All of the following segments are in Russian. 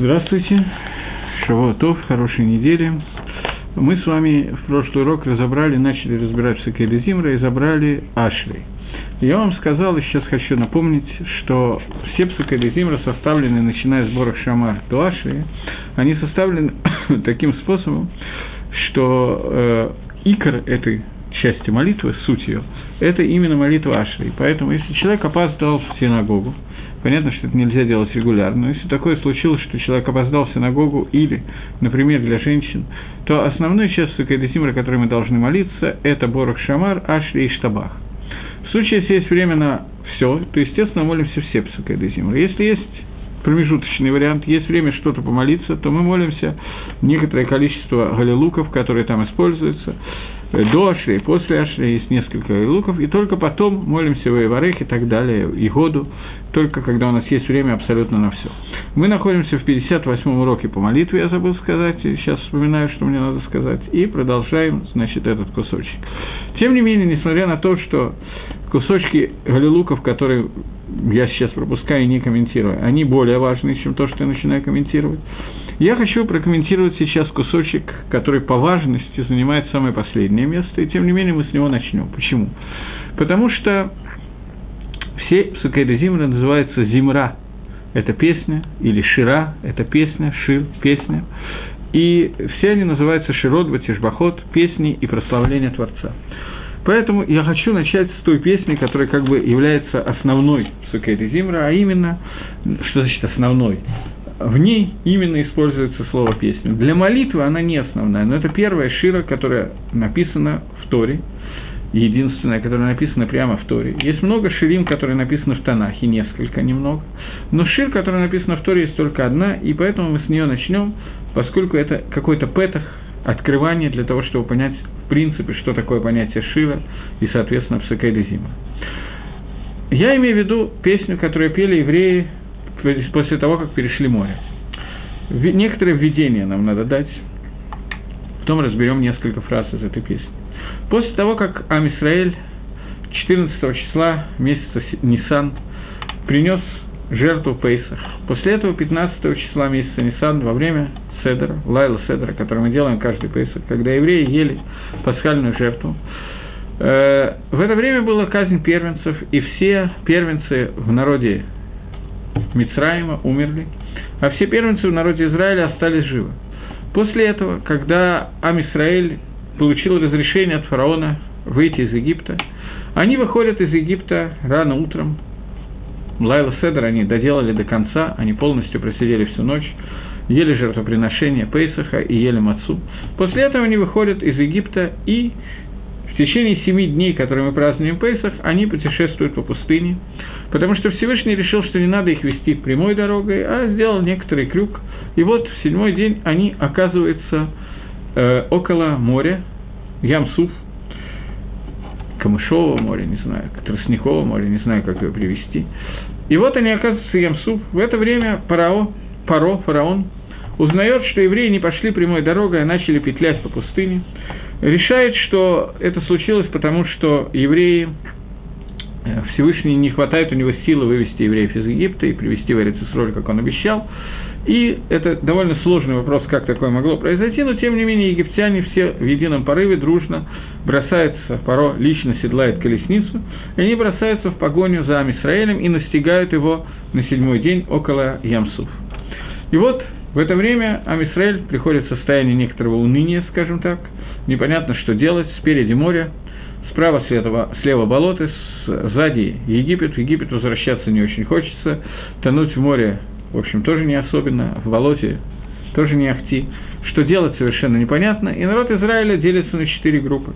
Здравствуйте, Шавуатов, хорошей недели. Мы с вами в прошлый урок разобрали, начали разбирать Псакеля Зимра и забрали Ашри. Я вам сказал, и сейчас хочу напомнить, что все Псакеля Зимра составлены, начиная с Борах Шамар до Ашри, они составлены таким способом, что э, икор этой части молитвы, суть ее, это именно молитва Ашри. Поэтому, если человек опоздал в синагогу, Понятно, что это нельзя делать регулярно, но если такое случилось, что человек опоздал в синагогу или, например, для женщин, то основной часть Сукайдесимра, которой мы должны молиться, это Борох Шамар, Ашри и Штабах. В случае, если есть время на все, то, естественно, молимся все Псукайдесимра. Если есть промежуточный вариант, есть время что-то помолиться, то мы молимся некоторое количество галилуков, которые там используются, до Ашри и после Ашри есть несколько луков, и только потом молимся в Иварех и так далее, и году, только когда у нас есть время абсолютно на все. Мы находимся в 58-м уроке по молитве, я забыл сказать, и сейчас вспоминаю, что мне надо сказать, и продолжаем, значит, этот кусочек. Тем не менее, несмотря на то, что кусочки галилуков, которые я сейчас пропускаю и не комментирую, они более важны, чем то, что я начинаю комментировать, я хочу прокомментировать сейчас кусочек, который по важности занимает самое последнее место, и тем не менее мы с него начнем. Почему? Потому что все псукейда Зимра называются Зимра. Это песня, или Шира, это песня, Шир, песня. И все они называются Широт, Батишбахот, песни и прославление Творца. Поэтому я хочу начать с той песни, которая как бы является основной Сукейда Зимра, а именно, что значит основной? В ней именно используется слово «песня». Для молитвы она не основная, но это первая шира, которая написана в Торе, единственная, которая написана прямо в Торе. Есть много ширим, которые написаны в Танахе, несколько, немного. Но шир, которая написана в Торе, есть только одна, и поэтому мы с нее начнем, поскольку это какой-то петах, открывание для того, чтобы понять в принципе, что такое понятие шира и, соответственно, псакейда зима. Я имею в виду песню, которую пели евреи после того, как перешли море. Некоторое введение нам надо дать, потом разберем несколько фраз из этой песни. После того, как Амисраэль 14 числа месяца Нисан принес жертву Пейсах, после этого 15 числа месяца Нисан во время Седера, Лайла Седера, который мы делаем каждый Пейсах, когда евреи ели пасхальную жертву, э, в это время была казнь первенцев, и все первенцы в народе Мицраима умерли, а все первенцы в народе Израиля остались живы. После этого, когда Амисраэль получил разрешение от фараона выйти из Египта, они выходят из Египта рано утром, Лайла Седер они доделали до конца, они полностью просидели всю ночь, ели жертвоприношение Пейсаха и ели мацу. После этого они выходят из Египта и течение семи дней, которые мы празднуем Пейсах, они путешествуют по пустыне потому что Всевышний решил, что не надо их вести прямой дорогой, а сделал некоторый крюк. И вот в седьмой день они оказываются э, около моря, Ямсуф, Камышового моря, не знаю, Тростникового моря, не знаю, как его привести. И вот они оказываются в Ямсуф. В это время Парао, Паро, фараон, узнает, что евреи не пошли прямой дорогой, а начали петлять по пустыне. Решает, что это случилось потому, что евреи Э, Всевышний не хватает у него силы вывести евреев из Египта и привести в Эрицисроль, как он обещал. И это довольно сложный вопрос, как такое могло произойти, но тем не менее египтяне все в едином порыве дружно бросаются, Паро лично седлает колесницу, и они бросаются в погоню за Амисраэлем и настигают его на седьмой день около Ямсуф. И вот в это время Амисраэль приходит в состояние некоторого уныния, скажем так, непонятно, что делать, спереди море, справа слева, слева болото, сзади Египет, в Египет возвращаться не очень хочется, тонуть в море, в общем, тоже не особенно, в болоте тоже не ахти. Что делать, совершенно непонятно. И народ Израиля делится на четыре группы.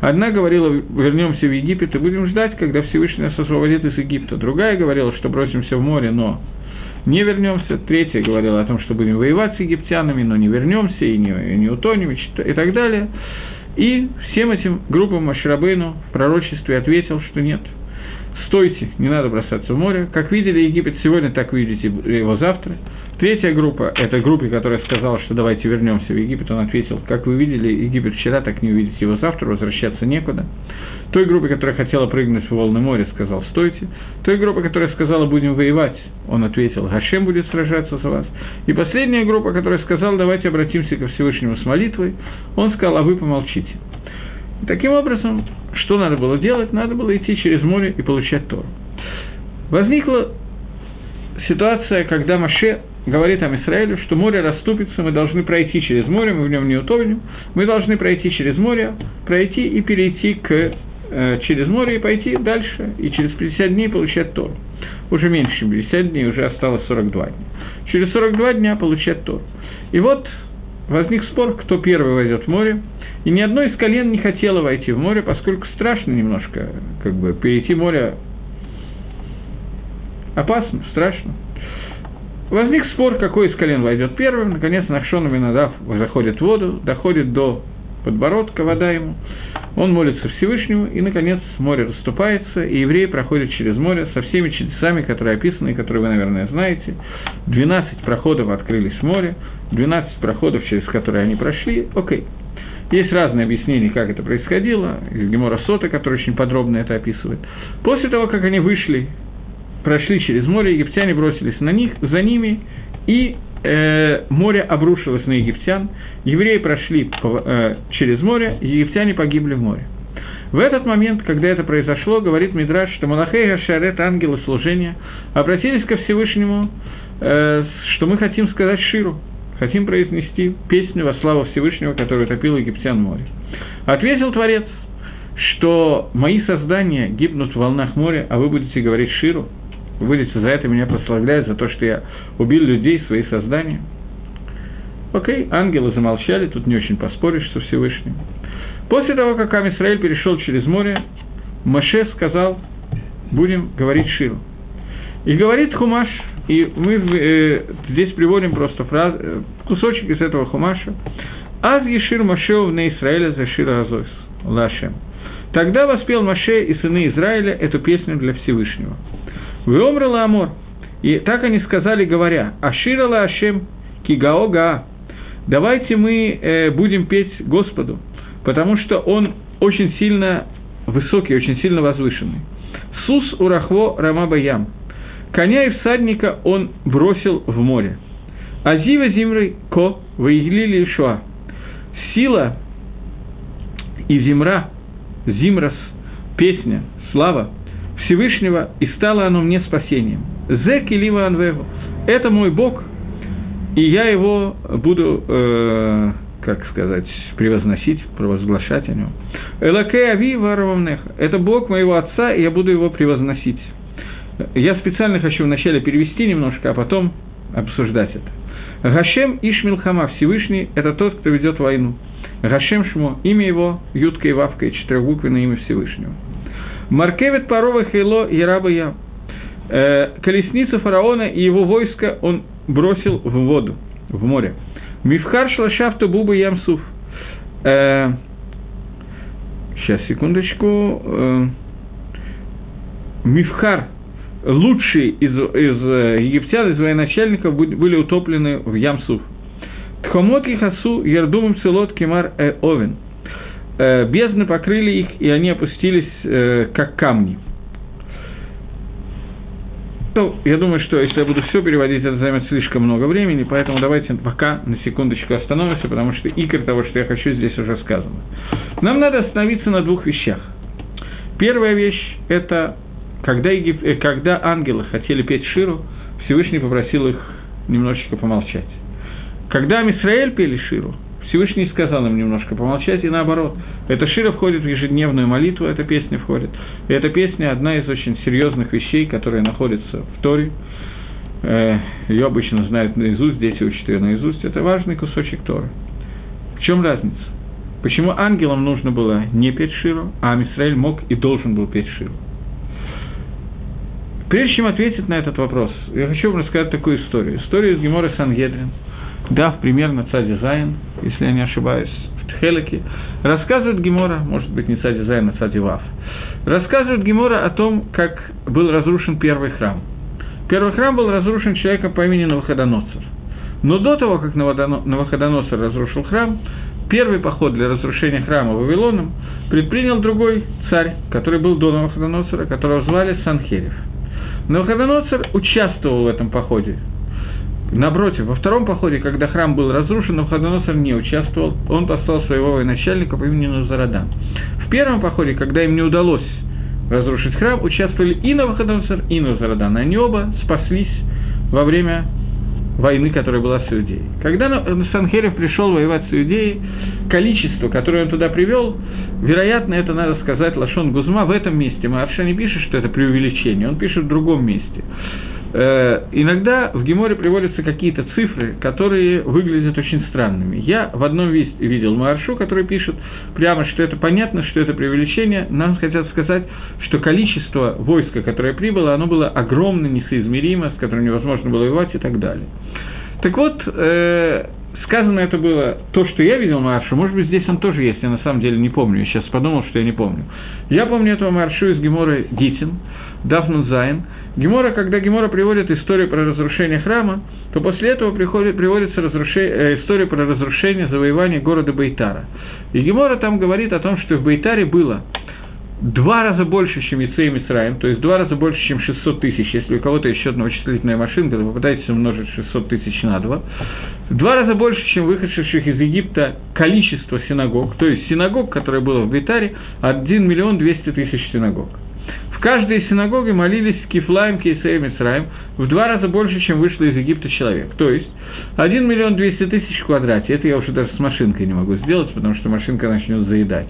Одна говорила, вернемся в Египет и будем ждать, когда Всевышний нас освободит из Египта. Другая говорила, что бросимся в море, но не вернемся. Третья говорила о том, что будем воевать с египтянами, но не вернемся и не, и не утонем и так далее. И всем этим группам Машрабейну в пророчестве ответил, что нет. стойте, не надо бросаться в море. Как видели Египет сегодня, так видите его завтра. Третья группа – это группа, которая сказала, что давайте вернемся в Египет. Он ответил, как вы видели Египет вчера, так не увидите его завтра, возвращаться некуда. Той группе, которая хотела прыгнуть в волны моря, сказал «стойте». Той группе, которая сказала «будем воевать», он ответил «Гашем будет сражаться за вас». И последняя группа, которая сказала «давайте обратимся ко Всевышнему с молитвой», он сказал «а вы помолчите». И таким образом, что надо было делать? Надо было идти через море и получать Тору. Возникла ситуация, когда Маше говорит о Израилю, что море расступится, мы должны пройти через море, мы в нем не утонем, мы должны пройти через море, пройти и перейти к, э, через море и пойти дальше, и через 50 дней получать Тору. Уже меньше, чем 50 дней, уже осталось 42 дня. Через 42 дня получать Тору. И вот возник спор, кто первый войдет в море, и ни одно из колен не хотело войти в море, поскольку страшно немножко, как бы, перейти море опасно, страшно. Возник спор, какой из колен войдет первым. Наконец, Нахшон Минадав заходит в воду, доходит до подбородка, вода ему. Он молится Всевышнему, и, наконец, море расступается, и евреи проходят через море со всеми чудесами, которые описаны, и которые вы, наверное, знаете. 12 проходов открылись в море, 12 проходов, через которые они прошли. Окей. Есть разные объяснения, как это происходило. Из Гемора Сота, который очень подробно это описывает. После того, как они вышли прошли через море, египтяне бросились на них, за ними, и э, море обрушилось на египтян, евреи прошли по, э, через море, египтяне погибли в море. В этот момент, когда это произошло, говорит Мидраш, что Малахей Гашарет, ангелы служения, обратились ко Всевышнему, э, что мы хотим сказать Ширу, хотим произнести песню во славу Всевышнего, который топил египтян море. Ответил Творец, что мои создания гибнут в волнах моря, а вы будете говорить Ширу – вы будете за это меня прославлять, за то, что я убил людей, свои создания. Окей, ангелы замолчали, тут не очень поспоришь со Всевышним. После того, как Амисраэль перешел через море, Маше сказал, будем говорить Ширу. И говорит Хумаш, и мы э, здесь приводим просто фраз, э, кусочек из этого Хумаша. «Аз Ешир Машеу на Израиля за Шира Азойс, Лашем». Тогда воспел Маше и сыны Израиля эту песню для Всевышнего. Веомрала Амор. И так они сказали, говоря, Аширала Ашем Кигаога. Давайте мы э, будем петь Господу, потому что Он очень сильно высокий, очень сильно возвышенный. Сус урахво рамабаям. Коня и всадника он бросил в море. Азива зимры ко выигли Ишуа. Сила и зимра, зимрас, песня, слава Всевышнего, и стало оно мне спасением. Зе килива анвегу. Это мой Бог, и я его буду, э, как сказать, превозносить, провозглашать о нем. Элаке ави варавамнеха. Это Бог моего отца, и я буду его превозносить. Я специально хочу вначале перевести немножко, а потом обсуждать это. Гашем Ишмилхама, Всевышний – это тот, кто ведет войну. Гашем Шмо, имя его, Ютка и Вавка, и четырехбуквенное имя Всевышнего. Маркевит парова хейло Яраба Я. Э, колесницу фараона и его войско он бросил в воду, в море. Мифхар шлашафту буба ямсуф. Э, сейчас, секундочку. Э, Мифхар, лучшие из, из египтян, из военачальников были утоплены в Ямсуф. Тхомот и хасу ярдумом целот кемар э овен – э, бездны покрыли их, и они опустились э, как камни. Ну, я думаю, что если я буду все переводить, это займет слишком много времени, поэтому давайте пока на секундочку остановимся, потому что икр того, что я хочу, здесь уже сказано. Нам надо остановиться на двух вещах. Первая вещь – это когда, Егип... Э, когда ангелы хотели петь Ширу, Всевышний попросил их немножечко помолчать. Когда Мисраэль пели Ширу, Всевышний сказал им немножко помолчать, и наоборот. Эта шира входит в ежедневную молитву, эта песня входит. И эта песня – одна из очень серьезных вещей, которые находятся в Торе. Э, ее обычно знают наизусть, дети учат ее наизусть. Это важный кусочек Торы. В чем разница? Почему ангелам нужно было не петь Ширу, а Амисраэль мог и должен был петь Ширу? Прежде чем ответить на этот вопрос, я хочу вам рассказать такую историю. Историю из Гемора Сангедрин – Дав примерно Цади Зайн, если я не ошибаюсь, в Тхелике, Рассказывает Гемора, может быть, не Сади Зайн, а Сади Вав. Рассказывает Гемора о том, как был разрушен первый храм. Первый храм был разрушен человеком по имени Навуходоносор. Но до того, как Навуходоносор разрушил храм, первый поход для разрушения храма Вавилоном предпринял другой царь, который был до Навуходоносора, которого звали Санхерев. Навуходоносор участвовал в этом походе. Напротив, во втором походе, когда храм был разрушен, Навуходоносор не участвовал, он послал своего военачальника по имени Назарадан. В первом походе, когда им не удалось разрушить храм, участвовали и Навуходоносор, и Назарадан. Они оба спаслись во время войны, которая была с Иудеей. Когда Санхерев пришел воевать с Иудеей, количество, которое он туда привел, вероятно, это надо сказать Лашон Гузма в этом месте. Марша не пишет, что это преувеличение, он пишет в другом месте. Э, иногда в Геморе приводятся какие-то цифры, которые выглядят очень странными. Я в одном видел Маршу, который пишет прямо, что это понятно, что это преувеличение. Нам хотят сказать, что количество войска, которое прибыло, оно было огромно, несоизмеримо, с которым невозможно было воевать и так далее. Так вот, э, сказано это было то, что я видел Маршу, может быть, здесь он тоже есть, я на самом деле не помню, я сейчас подумал, что я не помню. Я помню этого Маршу из Гемора Гитин, Дафнун Зайн, Гемора, когда Гемора приводит историю про разрушение храма, то после этого приходит, приводится разрушение, э, история про разрушение, завоевание города Бейтара. И Гемора там говорит о том, что в Бейтаре было два раза больше, чем Яцеем Исраем, то есть два раза больше, чем 600 тысяч, если у кого-то есть счетная вычислительная машинка, то попытайтесь умножить 600 тысяч на два, два раза больше, чем выходящих из Египта количество синагог, то есть синагог, которое было в Бейтаре, 1 миллион 200 тысяч синагог. В каждой синагоге молились Кифлаем, Кейсеем и Сраем в два раза больше, чем вышло из Египта человек. То есть 1 миллион 200 тысяч в квадрате. Это я уже даже с машинкой не могу сделать, потому что машинка начнет заедать.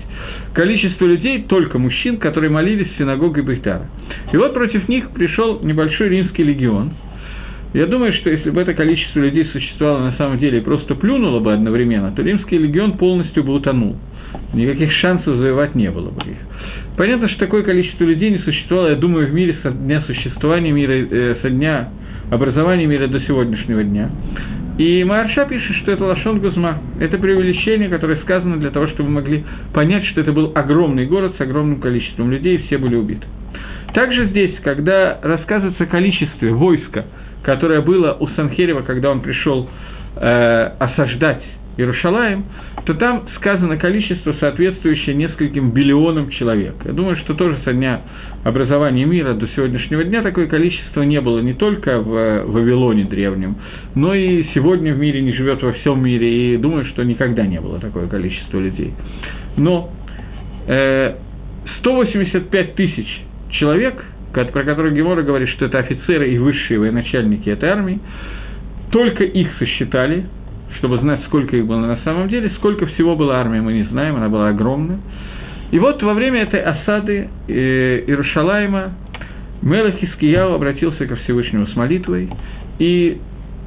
Количество людей, только мужчин, которые молились в синагоге Бейтара. И вот против них пришел небольшой римский легион. Я думаю, что если бы это количество людей существовало на самом деле и просто плюнуло бы одновременно, то римский легион полностью бы утонул. Никаких шансов завоевать не было бы их. Понятно, что такое количество людей не существовало, я думаю, в мире со дня существования мира, э, со дня образования мира до сегодняшнего дня. И Марша пишет, что это Лашон Гузма. Это преувеличение, которое сказано для того, чтобы мы могли понять, что это был огромный город с огромным количеством людей, и все были убиты. Также здесь, когда рассказывается о количестве войска, которое было у Санхерева, когда он пришел э, осаждать Иерушалаем, то там сказано количество, соответствующее нескольким биллионам человек. Я думаю, что тоже со дня образования мира до сегодняшнего дня такое количество не было не только в Вавилоне древнем, но и сегодня в мире не живет во всем мире, и думаю, что никогда не было такое количество людей. Но э, 185 тысяч человек, про которых Гемора говорит, что это офицеры и высшие военачальники этой армии, только их сосчитали, чтобы знать, сколько их было на самом деле. Сколько всего было армии, мы не знаем, она была огромная. И вот во время этой осады э, Иерушалайма Мелах Искияу обратился ко Всевышнему с молитвой, и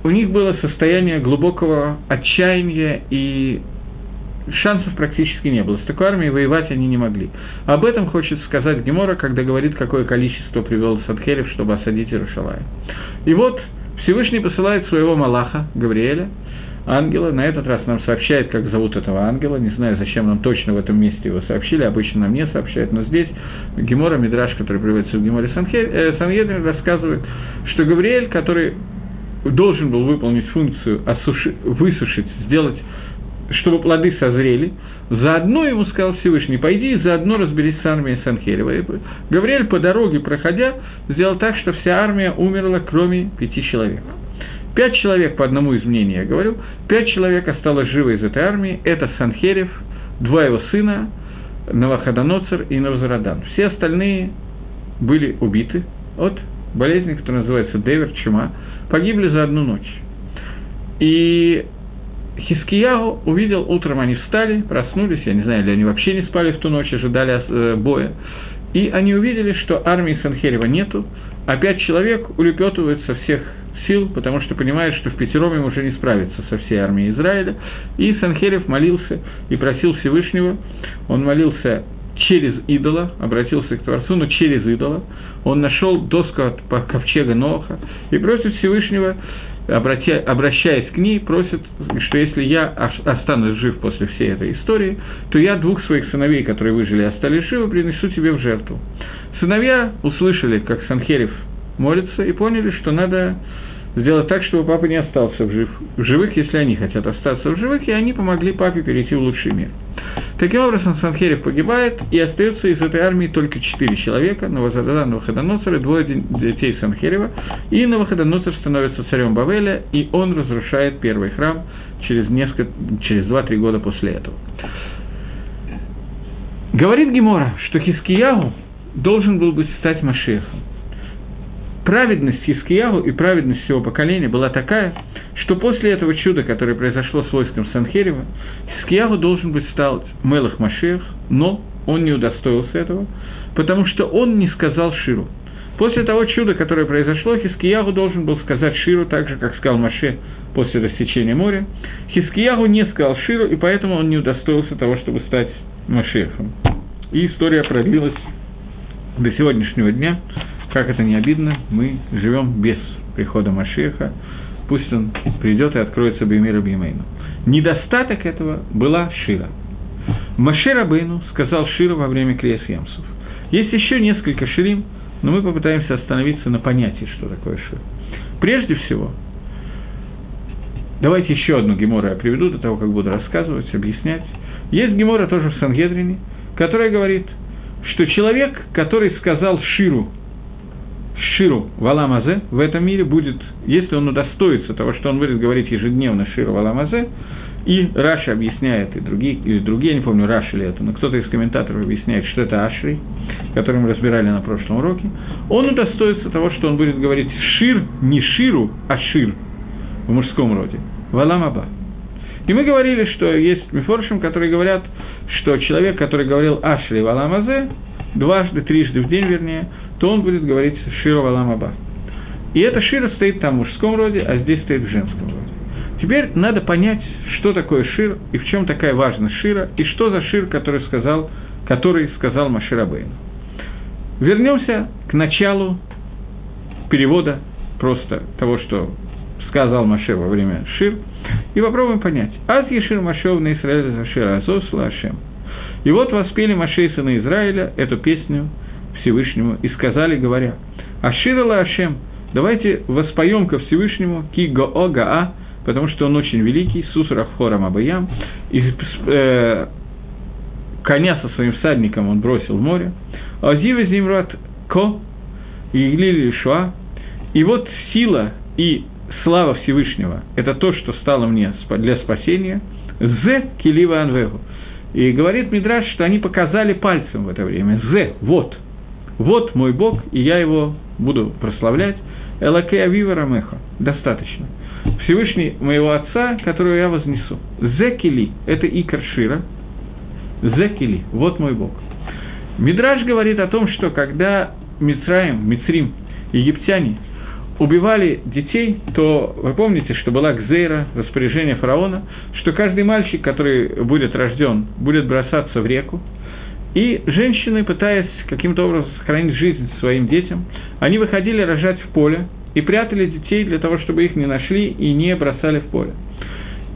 у них было состояние глубокого отчаяния, и шансов практически не было. С такой армией воевать они не могли. Об этом хочет сказать Гемора, когда говорит, какое количество привел Садхерев, чтобы осадить Иерушалаем. И вот Всевышний посылает своего Малаха, Гавриэля, ангела. На этот раз нам сообщает, как зовут этого ангела. Не знаю, зачем нам точно в этом месте его сообщили. Обычно нам не сообщают. Но здесь Гемора Мидраш, который приводится в Геморе э, Санхедрин, рассказывает, что Гавриэль, который должен был выполнить функцию осуши, высушить, сделать, чтобы плоды созрели, заодно ему сказал Всевышний, пойди и заодно разберись с армией Санхерева. И Гавриэль по дороге, проходя, сделал так, что вся армия умерла, кроме пяти человек. Пять человек, по одному из мнений я говорю, пять человек осталось живы из этой армии. Это Санхерев, два его сына, Наваходоноцер и Навзарадан. Все остальные были убиты от болезни, которая называется Девер, чума, погибли за одну ночь. И Хискияу увидел, утром они встали, проснулись, я не знаю, или они вообще не спали в ту ночь, ожидали э, боя, и они увидели, что армии Санхерева нету, а пять человек улепетывают со всех сил, потому что понимает, что в пятером им уже не справиться со всей армией Израиля. И Санхерев молился и просил Всевышнего, он молился через идола, обратился к Творцу, но через идола. Он нашел доску от ковчега Ноха и просит Всевышнего обращаясь к ней, просит, что если я останусь жив после всей этой истории, то я двух своих сыновей, которые выжили и остались живы, принесу тебе в жертву. Сыновья услышали, как Санхерев молится, и поняли, что надо сделать так, чтобы папа не остался в, жив, в живых, если они хотят остаться в живых, и они помогли папе перейти в лучший мир. Таким образом, Санхерев погибает, и остается из этой армии только четыре человека, Новозадан, Новоходоносор и двое детей Санхерева, и Новоходоносор становится царем Бавеля, и он разрушает первый храм через, несколько, через 2-3 года после этого. Говорит Гемора, что Хискиягу должен был бы стать Машехом праведность Хискиягу и праведность всего поколения была такая, что после этого чуда, которое произошло с войском Санхерева, Хискиягу должен быть стал Мелах Машех, но он не удостоился этого, потому что он не сказал Ширу. После того чуда, которое произошло, Хискиягу должен был сказать Ширу, так же, как сказал Маше после рассечения моря. Хискиягу не сказал Ширу, и поэтому он не удостоился того, чтобы стать Машехом. И история продлилась до сегодняшнего дня, как это не обидно, мы живем без прихода Машеха, пусть он придет и откроется Беймир Беймейну. Недостаток этого была Шира. Маше Рабейну сказал Шира во время Криес Ямсов. Есть еще несколько ширим, но мы попытаемся остановиться на понятии, что такое шир. Прежде всего, давайте еще одну гемару я приведу до того, как буду рассказывать, объяснять. Есть гемара тоже в Сангедрине, которая говорит, что человек, который сказал Ширу Ширу בעולם הזה в этом мире будет, если он удостоится того, что он будет говорить ежедневно Ширу בעולם הזה, и Раши объясняет, и другие, и другие, я не помню, Раши ли это, но кто-то из комментаторов объясняет, что это אשרי, который мы разбирали на прошлом уроке, он удостоится того, что он будет говорить Шир, не Ширу, а Шир в мужском роде, Валамаба. И мы говорили, что есть мифоршим, которые говорят, что человек, который говорил Ашри Валамазе, дважды, трижды в день, вернее, то он будет говорить Шира Валамаба. И эта Шира стоит там в мужском роде, а здесь стоит в женском роде. Теперь надо понять, что такое Шир, и в чем такая важность Шира, и что за Шир, который сказал, который сказал Машира Бейн. Вернемся к началу перевода просто того, что сказал Маше во время Шир, и попробуем понять. Аз Ешир Машев на Израиле за Шира Азос Лашем. И вот воспели Маше и сыны Израиля эту песню Всевышнему и сказали, говоря, «Аширала Ашем, давайте воспоем ко Всевышнему ки го гаа, потому что он очень великий, сусрах хорам абаям, и э, коня со своим всадником он бросил в море, азива зимрат ко, и глили шуа, и вот сила и слава Всевышнего – это то, что стало мне для спасения, зе килива анвегу. И говорит Мидраш, что они показали пальцем в это время. Зе, вот – вот мой Бог, и я его буду прославлять. Элаке Авива Рамеха. Достаточно. Всевышний моего Отца, которого я вознесу. Зекили – это Икар Шира. Зекили – вот мой Бог. Мидраж говорит о том, что когда Мицраим, Мицрим, египтяне убивали детей, то вы помните, что была Гзейра, распоряжение фараона, что каждый мальчик, который будет рожден, будет бросаться в реку, и женщины, пытаясь каким-то образом сохранить жизнь своим детям, они выходили рожать в поле и прятали детей для того, чтобы их не нашли и не бросали в поле.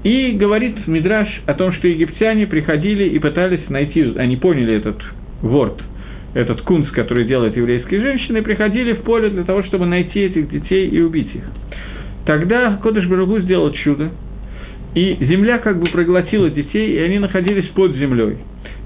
И говорит Мидраш о том, что египтяне приходили и пытались найти, они поняли этот ворд, этот кунс, который делают еврейские женщины, приходили в поле для того, чтобы найти этих детей и убить их. Тогда Кодыш Барагу сделал чудо, и земля как бы проглотила детей, и они находились под землей.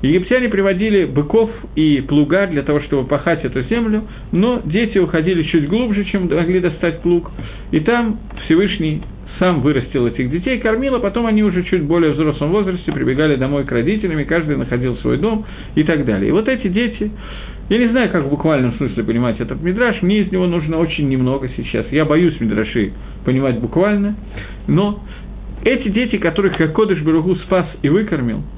Египтяне приводили быков и плуга для того, чтобы пахать эту землю, но дети уходили чуть глубже, чем могли достать плуг, и там Всевышний сам вырастил этих детей, кормил, а потом они уже чуть более взрослом возрасте прибегали домой к родителям, и каждый находил свой дом и так далее. И вот эти дети, я не знаю, как в буквальном смысле понимать этот мидраж, мне из него нужно очень немного сейчас. Я боюсь мидраши понимать буквально, но эти дети, которых Кодыш Баругу спас и выкормил –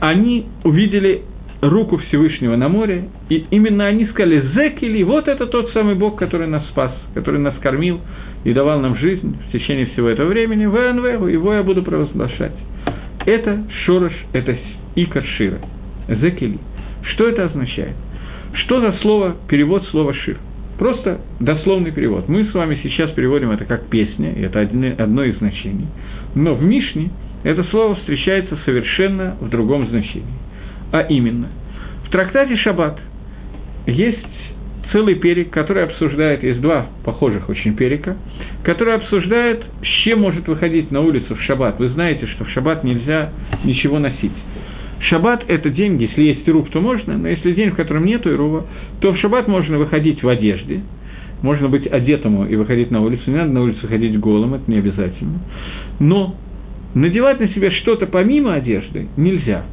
они увидели руку Всевышнего на море, и именно они сказали «Зекили, вот это тот самый Бог, который нас спас, который нас кормил и давал нам жизнь в течение всего этого времени, ВНВ, его я буду провозглашать». Это Шорош, это Икар Шира. Зекили. Что это означает? Что за слово, перевод слова «шир»? Просто дословный перевод. Мы с вами сейчас переводим это как песня, и это одно из значений. Но в Мишне это слово встречается совершенно в другом значении. А именно, в трактате «Шаббат» есть целый перек, который обсуждает, есть два похожих очень перека, который обсуждает, с чем может выходить на улицу в шаббат. Вы знаете, что в шаббат нельзя ничего носить. Шаббат – это день, если есть ирув, то можно, но если день, в котором нет ирува, то в шаббат можно выходить в одежде, можно быть одетому и выходить на улицу, не надо на улицу ходить голым, это не обязательно. Но надевать на себя что-то помимо одежды нельзя.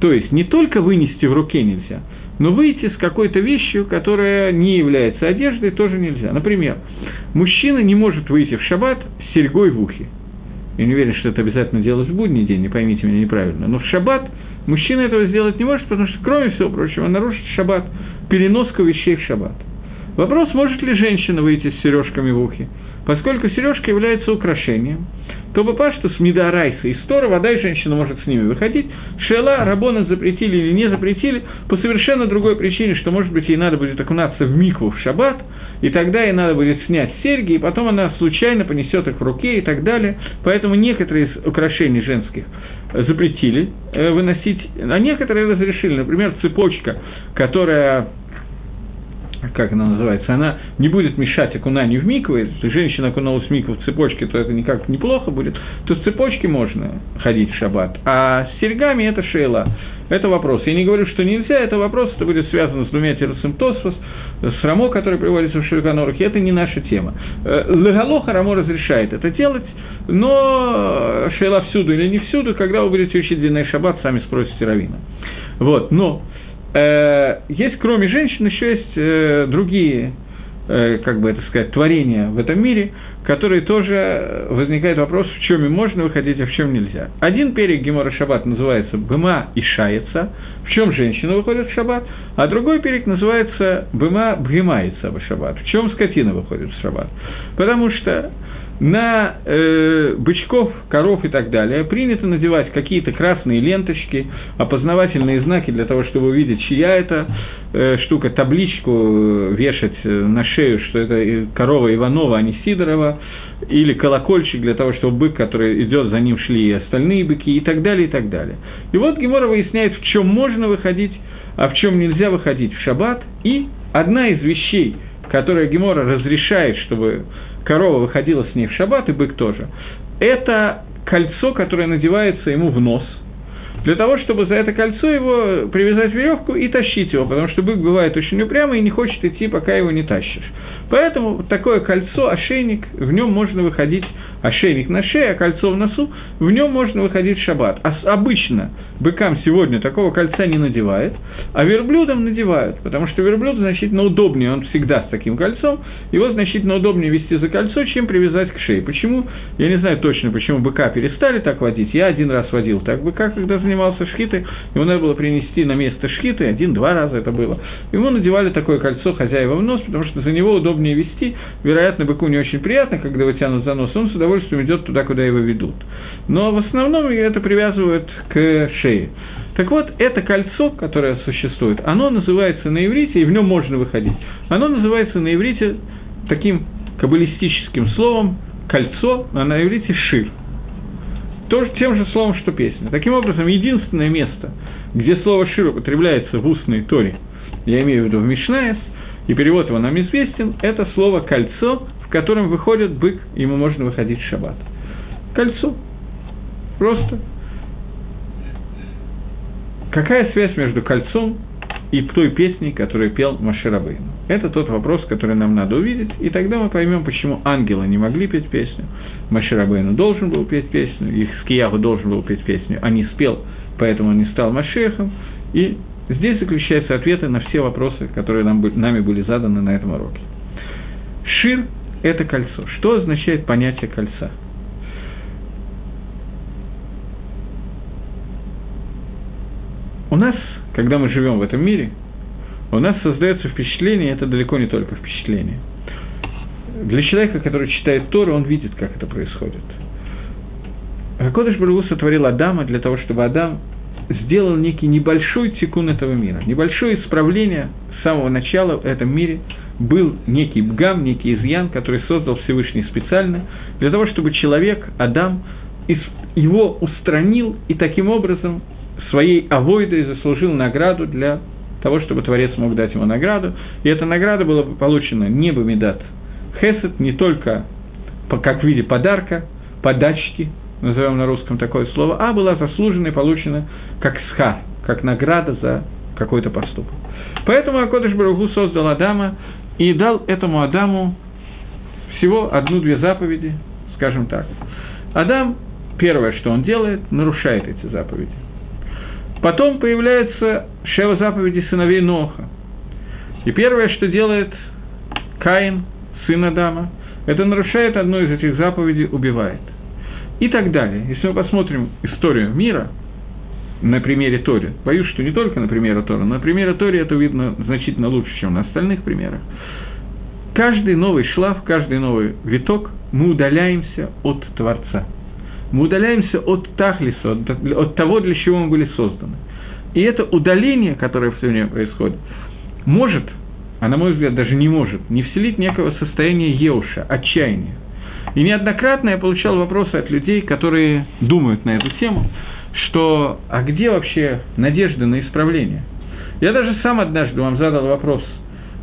То есть не только вынести в руке нельзя, но выйти с какой-то вещью, которая не является одеждой, тоже нельзя. Например, мужчина не может выйти в шаббат с серьгой в ухе. Я не уверен, что это обязательно делать в будний день, не поймите меня неправильно. Но в шаббат мужчина этого сделать не может, потому что, кроме всего прочего, он нарушит шаббат, переноску вещей в шаббат. Вопрос, может ли женщина выйти с сережками в ухе, поскольку сережка является украшением – то бы что с Мидарайса и Стора, вода и женщина может с ними выходить. Шела, Рабона запретили или не запретили, по совершенно другой причине, что, может быть, ей надо будет окунаться в микву в шаббат, и тогда ей надо будет снять серьги, и потом она случайно понесет их в руке и так далее. Поэтому некоторые из украшений женских запретили э, выносить, а некоторые разрешили. Например, цепочка, которая как она называется, она не будет мешать окунанию в микву, если женщина окунулась в микву в цепочке, то это никак неплохо будет, то с цепочки можно ходить в шаббат, а с серьгами это шейла. Это вопрос. Я не говорю, что нельзя, это вопрос, это будет связано с двумя терусом Тосфос, с Рамо, который приводится в Шельканорахе, это не наша тема. Э, Легалоха Рамо разрешает это делать, но Шейла всюду или не всюду, когда вы будете учить длинный шаббат, сами спросите Равина. Вот, но Э, есть, кроме женщин, еще есть э, другие, э, как бы это сказать, творения в этом мире, которые тоже возникает вопрос, в чем им можно выходить, а в чем нельзя. Один перек Гемора Шаббат называется «Быма и шается», в чем женщина выходит в шаббат, а другой перек называется «Быма бгемается в шаббат», в чем скотина выходит в шаббат. Потому что на э, бычков, коров и так далее принято надевать какие-то красные ленточки, опознавательные знаки для того, чтобы увидеть, чья это э, штука, табличку э, вешать э, на шею, что это корова Иванова, а не Сидорова, или колокольчик для того, чтобы бык, который идет, за ним шли и остальные быки, и так далее, и так далее. И вот Гемора выясняет, в чем можно выходить, а в чем нельзя выходить в шаббат, и одна из вещей, которая Гемора разрешает, чтобы корова выходила с ней в шаббат, и бык тоже, это кольцо, которое надевается ему в нос, для того, чтобы за это кольцо его привязать веревку и тащить его, потому что бык бывает очень упрямый и не хочет идти, пока его не тащишь. Поэтому такое кольцо, ошейник, в нем можно выходить ошейник на шее, а кольцо в носу, в нем можно выходить в шаббат. А обычно быкам сегодня такого кольца не надевают, а верблюдам надевают, потому что верблюд значительно удобнее, он всегда с таким кольцом, его значительно удобнее вести за кольцо, чем привязать к шее. Почему? Я не знаю точно, почему быка перестали так водить. Я один раз водил так быка, когда занимался шхитой, ему надо было принести на место шхиты, один-два раза это было. Ему надевали такое кольцо хозяева в нос, потому что за него удобнее вести. Вероятно, быку не очень приятно, когда его тянут за нос, он с удовольствием удовольствием идет туда, куда его ведут. Но в основном это привязывают к шее. Так вот, это кольцо, которое существует, оно называется на иврите, и в нем можно выходить, оно называется на иврите таким каббалистическим словом кольцо, а на иврите шир. Тоже тем же словом, что песня. Таким образом, единственное место, где слово шир употребляется в устной торе, я имею в виду в Мишнаес, и перевод его нам известен, это слово «кольцо», которым выходит бык, ему можно выходить в шаббат. Кольцо. Просто. Какая связь между кольцом и той песней, которую пел Маширабейн? Это тот вопрос, который нам надо увидеть, и тогда мы поймем, почему ангелы не могли петь песню, Маширабейну должен был петь песню, их Скиягу должен был петь песню, а не спел, поэтому он не стал Машехом, и здесь заключаются ответы на все вопросы, которые нам, нами были заданы на этом уроке. Шир это кольцо. Что означает понятие кольца? У нас, когда мы живем в этом мире, у нас создается впечатление, это далеко не только впечатление. Для человека, который читает Тору, он видит, как это происходит. Кодыш Баргу сотворил Адама для того, чтобы Адам сделал некий небольшой тикун этого мира, небольшое исправление с самого начала в этом мире, был некий бгам, некий изъян, который создал Всевышний специально, для того, чтобы человек, Адам, его устранил и таким образом своей авойдой заслужил награду для того, чтобы Творец мог дать ему награду. И эта награда была получена не Бамидат Хесед, не только как в виде подарка, подачки, назовем на русском такое слово, а была заслужена и получена как сха, как награда за какой-то поступок. Поэтому Акодыш Баругу создал Адама и дал этому Адаму всего одну-две заповеди, скажем так. Адам, первое, что он делает, нарушает эти заповеди. Потом появляется шева заповеди сыновей Ноха. И первое, что делает Каин, сын Адама, это нарушает одну из этих заповедей, убивает. И так далее. Если мы посмотрим историю мира на примере Тори, боюсь, что не только на примере Тори, но на примере Тори это видно значительно лучше, чем на остальных примерах. Каждый новый шлаф, каждый новый виток мы удаляемся от Творца – мы удаляемся от Тахлиса, от того, для чего мы были созданы. И это удаление, которое все время происходит, может, а на мой взгляд даже не может, не вселить некого состояния еуша, отчаяния. И неоднократно я получал вопросы от людей, которые думают на эту тему, что а где вообще надежда на исправление? Я даже сам однажды вам задал вопрос –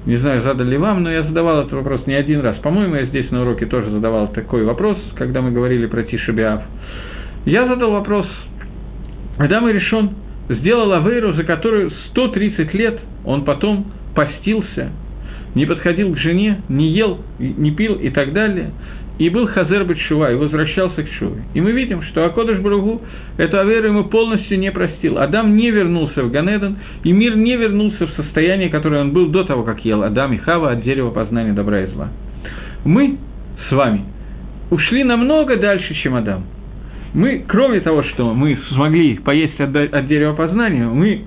не знаю, задали ли вам, но я задавал этот вопрос не один раз. По-моему, я здесь на уроке тоже задавал такой вопрос, когда мы говорили про תשעה באב. Я задал вопрос, אדם הראשון сделал Авейру, за которую 130 лет он потом постился, не подходил к жене, не ел, не пил и так далее – и был חזר בתשובה, и возвращался к тшуве. И мы видим, что הקדוש ברוך הוא эту Аверу ему полностью не простил. Адам не вернулся в Ганедон, и мир не вернулся в состояние, которое он был до того, как ел Адам и Хава от дерева познания добра и зла. Мы с вами ушли намного дальше, чем Адам. Мы, кроме того, что мы смогли поесть от, от дерева познания, мы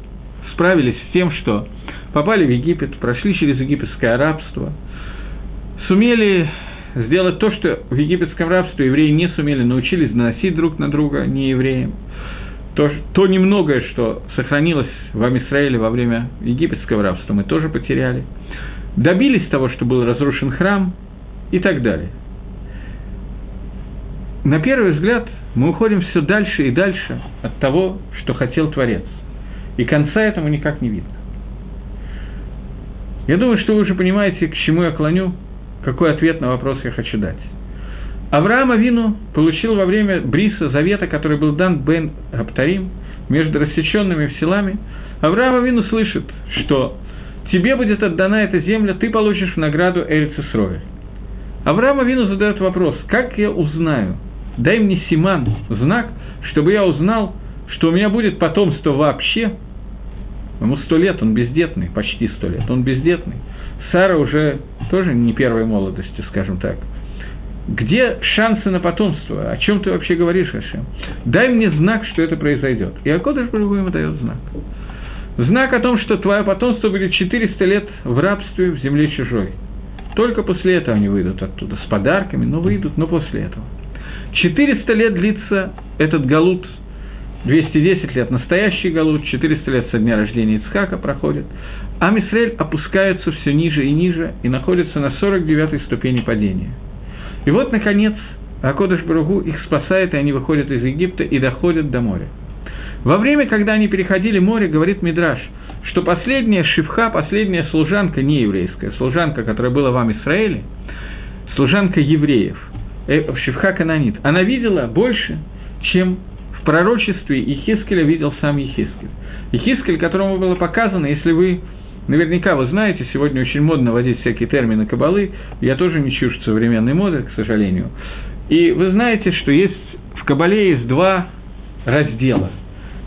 справились с тем, что попали в Египет, прошли через египетское рабство, сумели сделать то, что в египетском рабстве евреи не сумели, научились наносить друг на друга не евреям. То, то немногое, что сохранилось в Амисраиле во время египетского рабства, мы тоже потеряли. Добились того, что был разрушен храм и так далее. На первый взгляд мы уходим все дальше и дальше от того, что хотел Творец. И конца этому никак не видно. Я думаю, что вы уже понимаете, к чему я клоню, какой ответ на вопрос я хочу дать. Авраам Авину получил во время Бриса Завета, который был дан Бен Гаптарим, между рассеченными селами, Авраам Авину слышит, что тебе будет отдана эта земля, ты получишь в награду Эрицесроя. Авраам Авину задает вопрос, как я узнаю, дай мне Симан, знак, чтобы я узнал, что у меня будет потомство вообще. Ему сто лет, он бездетный, почти сто лет, он бездетный. Сара уже тоже не первой молодости, скажем так. Где шансы на потомство? О чем ты вообще говоришь, Ашем? Дай мне знак, что это произойдет. И Акодыш Барагу ему дает знак. Знак о том, что твое потомство будет 400 лет в рабстве в земле чужой. Только после этого они выйдут оттуда, с подарками, но выйдут, но после этого. 400 лет длится этот галут, 210 лет настоящий галут, 400 лет со дня рождения Ицхака проходит. А Мисраэль опускается все ниже и ниже и находится на 49-й ступени падения. И вот, наконец, Акодыш Баругу их спасает, и они выходят из Египта и доходят до моря. Во время, когда они переходили море, говорит Мидраш, что последняя шивха, последняя служанка, не еврейская, служанка, которая была в Израиле, служанка евреев, э, шивха канонит, она видела больше, чем в пророчестве Ехискеля видел сам Ехискель. Ехискель, которому было показано, если вы Наверняка вы знаете, сегодня очень модно вводить всякие термины кабалы, я тоже не чушь современной моды, к сожалению. И вы знаете, что есть в кабале есть два раздела.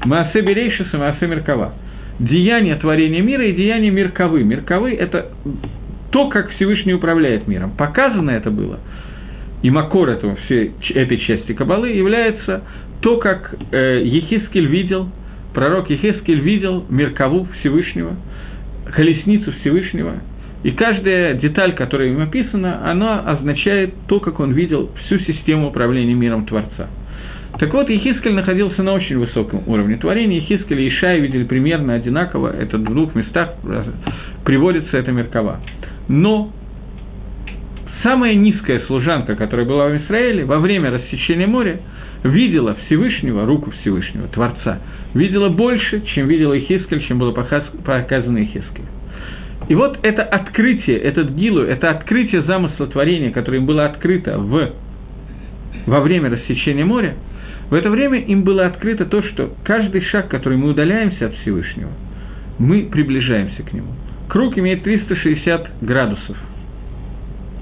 Маасе Берейшис и Маасе Меркава. Деяние творения мира и деяние Мерковы. Мерковы – это то, как Всевышний управляет миром. Показано это было, и макор этого, всей этой части Кабалы является то, как э, Ехискель видел, пророк Ехискель видел Меркову Всевышнего – колесницу Всевышнего, и каждая деталь, которая им описана, она означает то, как он видел всю систему управления миром Творца. Так вот, Ехискель находился на очень высоком уровне творения. Ехискель и Ишай видели примерно одинаково, это в двух местах приводится эта Меркова. Но самая низкая служанка, которая была в Израиле, во время рассечения моря, видела Всевышнего, руку Всевышнего, Творца, видела больше, чем видела Ихискель, чем было показано Ихискель. И вот это открытие, этот гилу, это открытие замысла творения, которое им было открыто в, во время рассечения моря, в это время им было открыто то, что каждый шаг, который мы удаляемся от Всевышнего, мы приближаемся к нему. Круг имеет 360 градусов.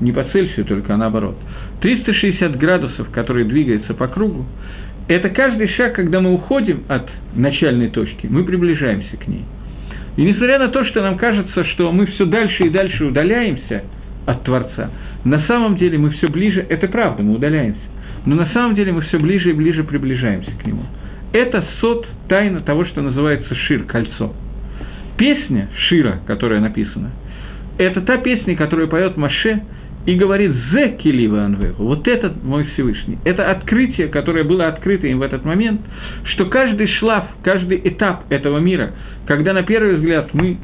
Не по Цельсию, только а наоборот. 360 градусов, которые двигаются по кругу, это каждый шаг, когда мы уходим от начальной точки, мы приближаемся к ней. И несмотря на то, что нам кажется, что мы все дальше и дальше удаляемся от Творца, на самом деле мы все ближе, это правда, мы удаляемся, но на самом деле мы все ближе и ближе приближаемся к нему. Это сот, тайна того, что называется шир, кольцо. Песня Шира, которая написана, это та песня, которую поет Маше, и говорит «Зе килива анвеху», вот этот мой Всевышний. Это открытие, которое было открыто им в этот момент, что каждый шлаф, каждый этап этого мира, когда на первый взгляд мы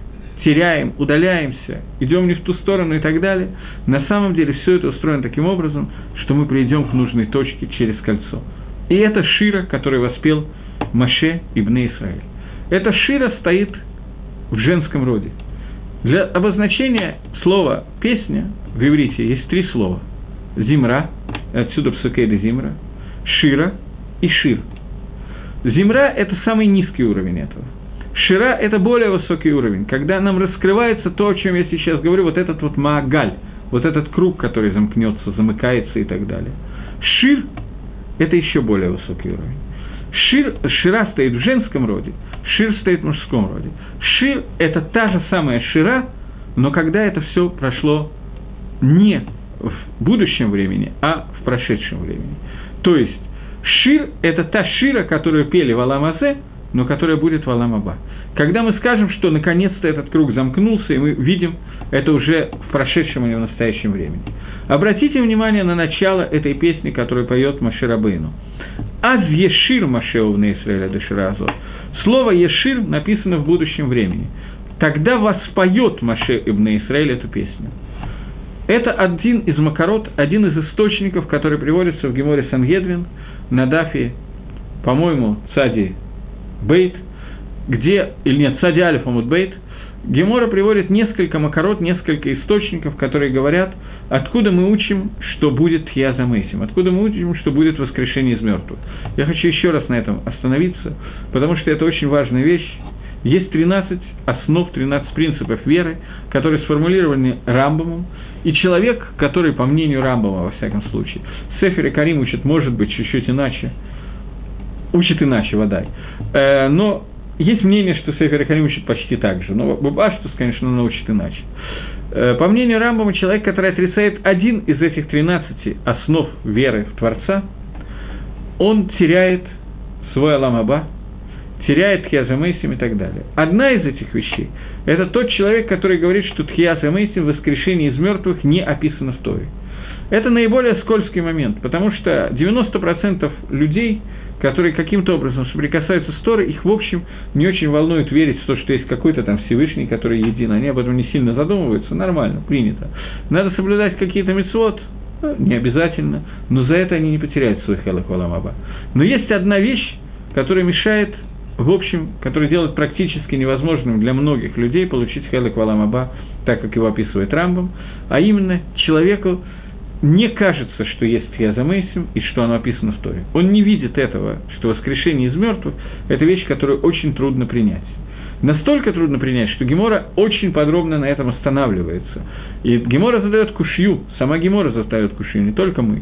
теряем, удаляемся, идем не в ту сторону и так далее, на самом деле все это устроено таким образом, что мы придем к нужной точке через кольцо. И это Шира, который воспел Маше ибн Исраиль. Эта Шира стоит в женском роде. Для обозначения слова «песня» в иврите есть три слова. Зимра, отсюда псукейда зимра, шира и шир. Зимра – это самый низкий уровень этого. Шира – это более высокий уровень, когда нам раскрывается то, о чем я сейчас говорю, вот этот вот маагаль, вот этот круг, который замкнется, замыкается и так далее. Шир – это еще более высокий уровень. Шир, шира стоит в женском роде, шир стоит в мужском роде. Шир – это та же самая шира, но когда это все прошло не в будущем времени, а в прошедшем времени. То есть, шир – это та шира, которую пели в Аламазе, но которая будет в Аламаба. Когда мы скажем, что наконец-то этот круг замкнулся, и мы видим это уже в прошедшем или в настоящем времени. Обратите внимание на начало этой песни, которую поет Маширабейну. «Аз ешир Машеов на Исраэля Деширазо». Слово «ешир» написано в будущем времени. Тогда воспоет Маше Ибн Исраэль эту песню. Это один из макарот, один из источников, который приводится в Геморе Сангедвин, на Дафе, по-моему, Цади Бейт, где, или нет, Цади Алиф Амуд Бейт, Гемора приводит несколько макарот, несколько источников, которые говорят, откуда мы учим, что будет Тхьяза Мейсим, откуда мы учим, что будет воскрешение из мертвых. Я хочу еще раз на этом остановиться, потому что это очень важная вещь. Есть 13 основ, 13 принципов веры, которые сформулированы Рамбомом, и человек, который, по мнению Рамбома, во всяком случае, Сефер и Карим учит, может быть, чуть-чуть иначе, учит иначе, водай. Э, но есть мнение, что Сефер и Карим учит почти так же, но Бабаштус, конечно, научит иначе. Э, по мнению Рамбома, человек, который отрицает один из этих 13 основ веры в Творца, он теряет свой Аламаба, теряет Тхиазамейсим и так далее. Одна из этих вещей – это тот человек, который говорит, что Тхиазамейсим, воскрешение из мертвых, не описано в Торе. Это наиболее скользкий момент, потому что 90% людей, которые каким-то образом соприкасаются с Торой, их, в общем, не очень волнует верить в то, что есть какой-то там Всевышний, который един. Они об этом не сильно задумываются, нормально, принято. Надо соблюдать какие-то мецвод, ну, не обязательно, но за это они не потеряют свой валамаба. Но есть одна вещь, которая мешает в общем, который делает практически невозможным для многих людей получить Хелек Валамаба, так как его описывает Рамбом, а именно человеку не кажется, что есть Хиазамейсим и что оно описано в Торе. Он не видит этого, что воскрешение из мертвых – это вещь, которую очень трудно принять. Настолько трудно принять, что Гемора очень подробно на этом останавливается. И Гемора задает кушью, сама Гемора задает кушью, не только мы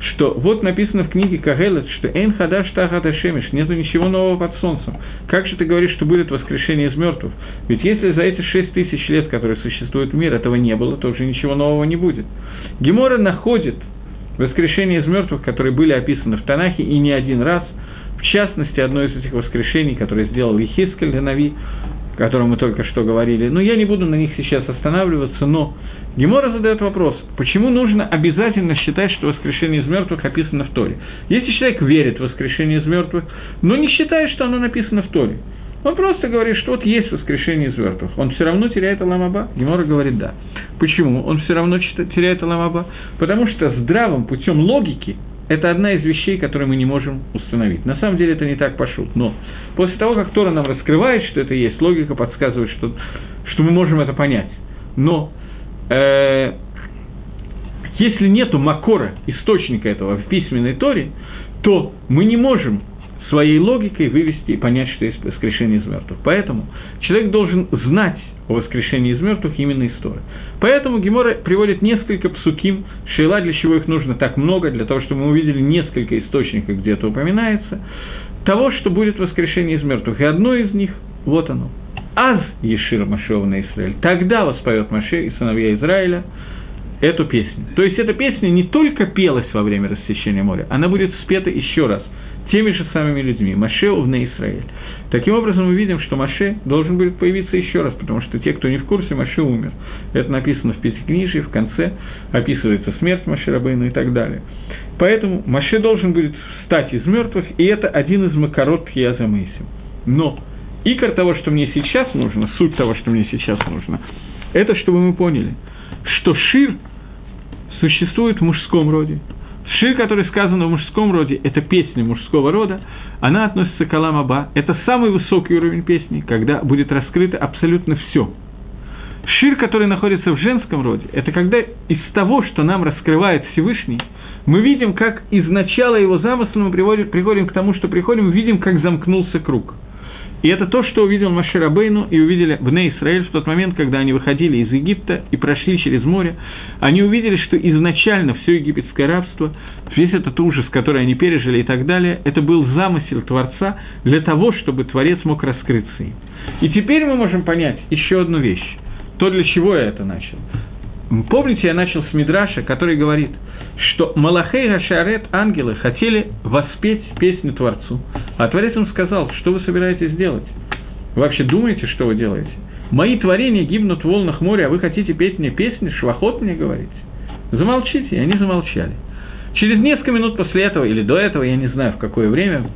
что вот написано в книге Кагелет, что «Эйн хадаш тахата шемиш», нету ничего нового под солнцем. Как же ты говоришь, что будет воскрешение из мертвых? Ведь если за эти шесть тысяч лет, которые существует мир, этого не было, то уже ничего нового не будет. Гемора находит воскрешение из мертвых, которые были описаны в Танахе и не один раз, в частности, одно из этих воскрешений, которое сделал Ехискель Нави, о котором мы только что говорили. Но я не буду на них сейчас останавливаться, но Гемора задает вопрос, почему нужно обязательно считать, что воскрешение из мертвых описано в Торе? Если человек верит в воскрешение из мертвых, но не считает, что оно написано в Торе, Он просто говорит, что вот есть воскрешение из мертвых. Он все равно теряет Аламаба? Гемора говорит да. Почему? Он все равно теряет Аламаба? Потому что здравым путем логики это одна из вещей, которые мы не можем установить. На самом деле это не так пошут, но после того, как Тора нам раскрывает, что это есть, логика подсказывает, что, что мы можем это понять. Но э, если нету макора, источника этого в письменной Торе, то мы не можем своей логикой вывести и понять, что есть воскрешение из мертвых. Поэтому человек должен знать о воскрешении из мертвых именно из Торы. Поэтому Гемора приводит несколько псуким, шейла, для чего их нужно так много, для того, чтобы мы увидели несколько источников, где это упоминается, того, что будет воскрешение из мертвых. И одно из них, вот оно. Аз Ешир Машева на Израиль. Тогда воспоет Маше и сыновья Израиля эту песню. То есть эта песня не только пелась во время рассечения моря, она будет спета еще раз – теми же самыми людьми, Маше Увне Исраэль. Таким образом, мы видим, что Маше должен будет появиться еще раз, потому что те, кто не в курсе, Маше умер. Это написано в Пятикнижии, в конце описывается смерть Маше Рабейна и так далее. Поэтому Маше должен будет встать из мертвых, и это один из макарот Пьяза Мейсим. Но икор того, что мне сейчас нужно, суть того, что мне сейчас нужно, это чтобы мы поняли, что Шир существует в мужском роде, Шир, который сказан в мужском роде, это песня мужского рода, она относится к Аламаба. Это самый высокий уровень песни, когда будет раскрыто абсолютно все. Шир, который находится в женском роде, это когда из того, что нам раскрывает Всевышний, мы видим, как из начала его замысла мы приходим, приходим к тому, что приходим, видим, как замкнулся круг – и это то, что увидел Машир Абейну и увидели Бне Израиль в тот момент, когда они выходили из Египта и прошли через море. Они увидели, что изначально все египетское рабство, весь этот ужас, который они пережили и так далее, это был замысел Творца для того, чтобы Творец мог раскрыться им. И теперь мы можем понять еще одну вещь. То, для чего я это начал. Помните, я начал с Мидраша, который говорит, что Малахей Гашарет, ангелы, хотели воспеть песню Творцу. А Творец им сказал, что вы собираетесь делать? Вы вообще думаете, что вы делаете? Мои творения гибнут в волнах моря, а вы хотите петь мне песни, швахот мне говорите? Замолчите, и они замолчали. Через несколько минут после этого, или до этого, я не знаю в какое время,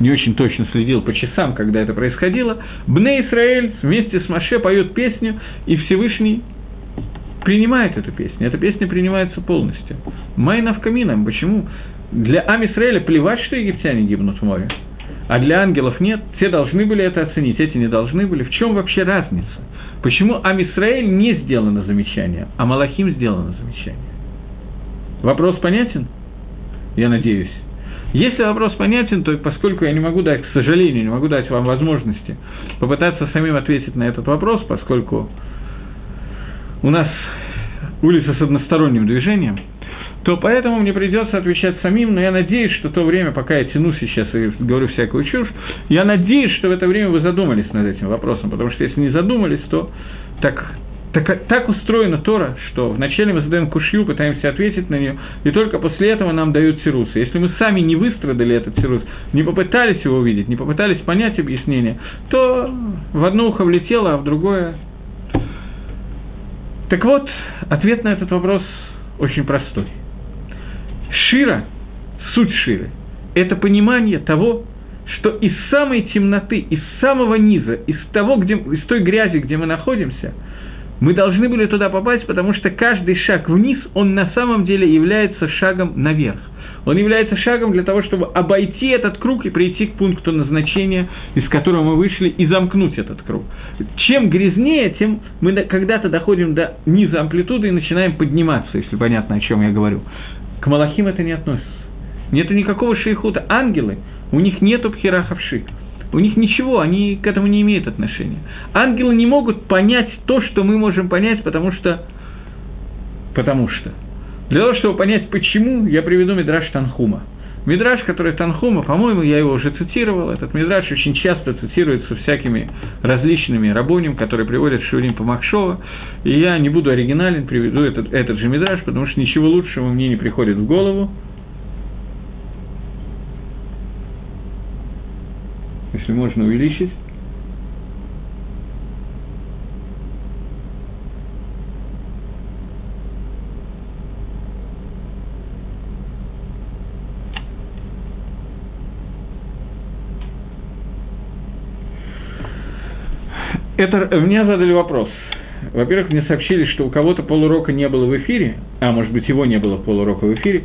не очень точно следил по часам, когда это происходило, Бне Исраэль вместе с Маше поют песню, и Всевышний принимает эту песню. Эта песня принимается полностью. Майнав камином. Почему? Для Амисраэля плевать, что египтяне гибнут в море. А для ангелов нет. Те должны были это оценить, эти не должны были. В чем вообще разница? Почему Амисраэль не сделано замечание, а Малахим сделано замечание? Вопрос понятен? Я надеюсь. Если вопрос понятен, то поскольку я не могу дать, к сожалению, не могу дать вам возможности попытаться самим ответить на этот вопрос, поскольку у нас улица с односторонним движением, то поэтому мне придется отвечать самим, но я надеюсь, что то время, пока я тяну сейчас и говорю всякую чушь, я надеюсь, что в это время вы задумались над этим вопросом, потому что если не задумались, то так, так, так устроена Тора, что вначале мы задаем кушью, пытаемся ответить на нее, и только после этого нам дают тирусы. Если мы сами не выстрадали этот тирус, не попытались его увидеть, не попытались понять объяснение, то в одно ухо влетело, а в другое так вот, ответ на этот вопрос очень простой. Шира, суть Ширы, это понимание того, что из самой темноты, из самого низа, из, того, где, из той грязи, где мы находимся, мы должны были туда попасть, потому что каждый шаг вниз, он на самом деле является шагом наверх он является шагом для того, чтобы обойти этот круг и прийти к пункту назначения, из которого мы вышли, и замкнуть этот круг. Чем грязнее, тем мы когда-то доходим до низа амплитуды и начинаем подниматься, если понятно, о чем я говорю. К Малахим это не относится. Нет никакого шейхута. Ангелы, у них нету пхераховши. У них ничего, они к этому не имеют отношения. Ангелы не могут понять то, что мы можем понять, потому что... Потому что. Для того, чтобы понять, почему, я приведу Мидраш Танхума. Мидраш, который Танхума, по-моему, я его уже цитировал, этот Мидраш очень часто цитируется всякими различными рабоним, которые приводят Шурим по Махшова, и я не буду оригинален, приведу этот, этот же Мидраш, потому что ничего лучшего мне не приходит в голову. Если можно увеличить. Это, мне задали вопрос. Во-первых, мне сообщили, что у кого-то полурока не было в эфире, а может быть, его не было полурока в эфире,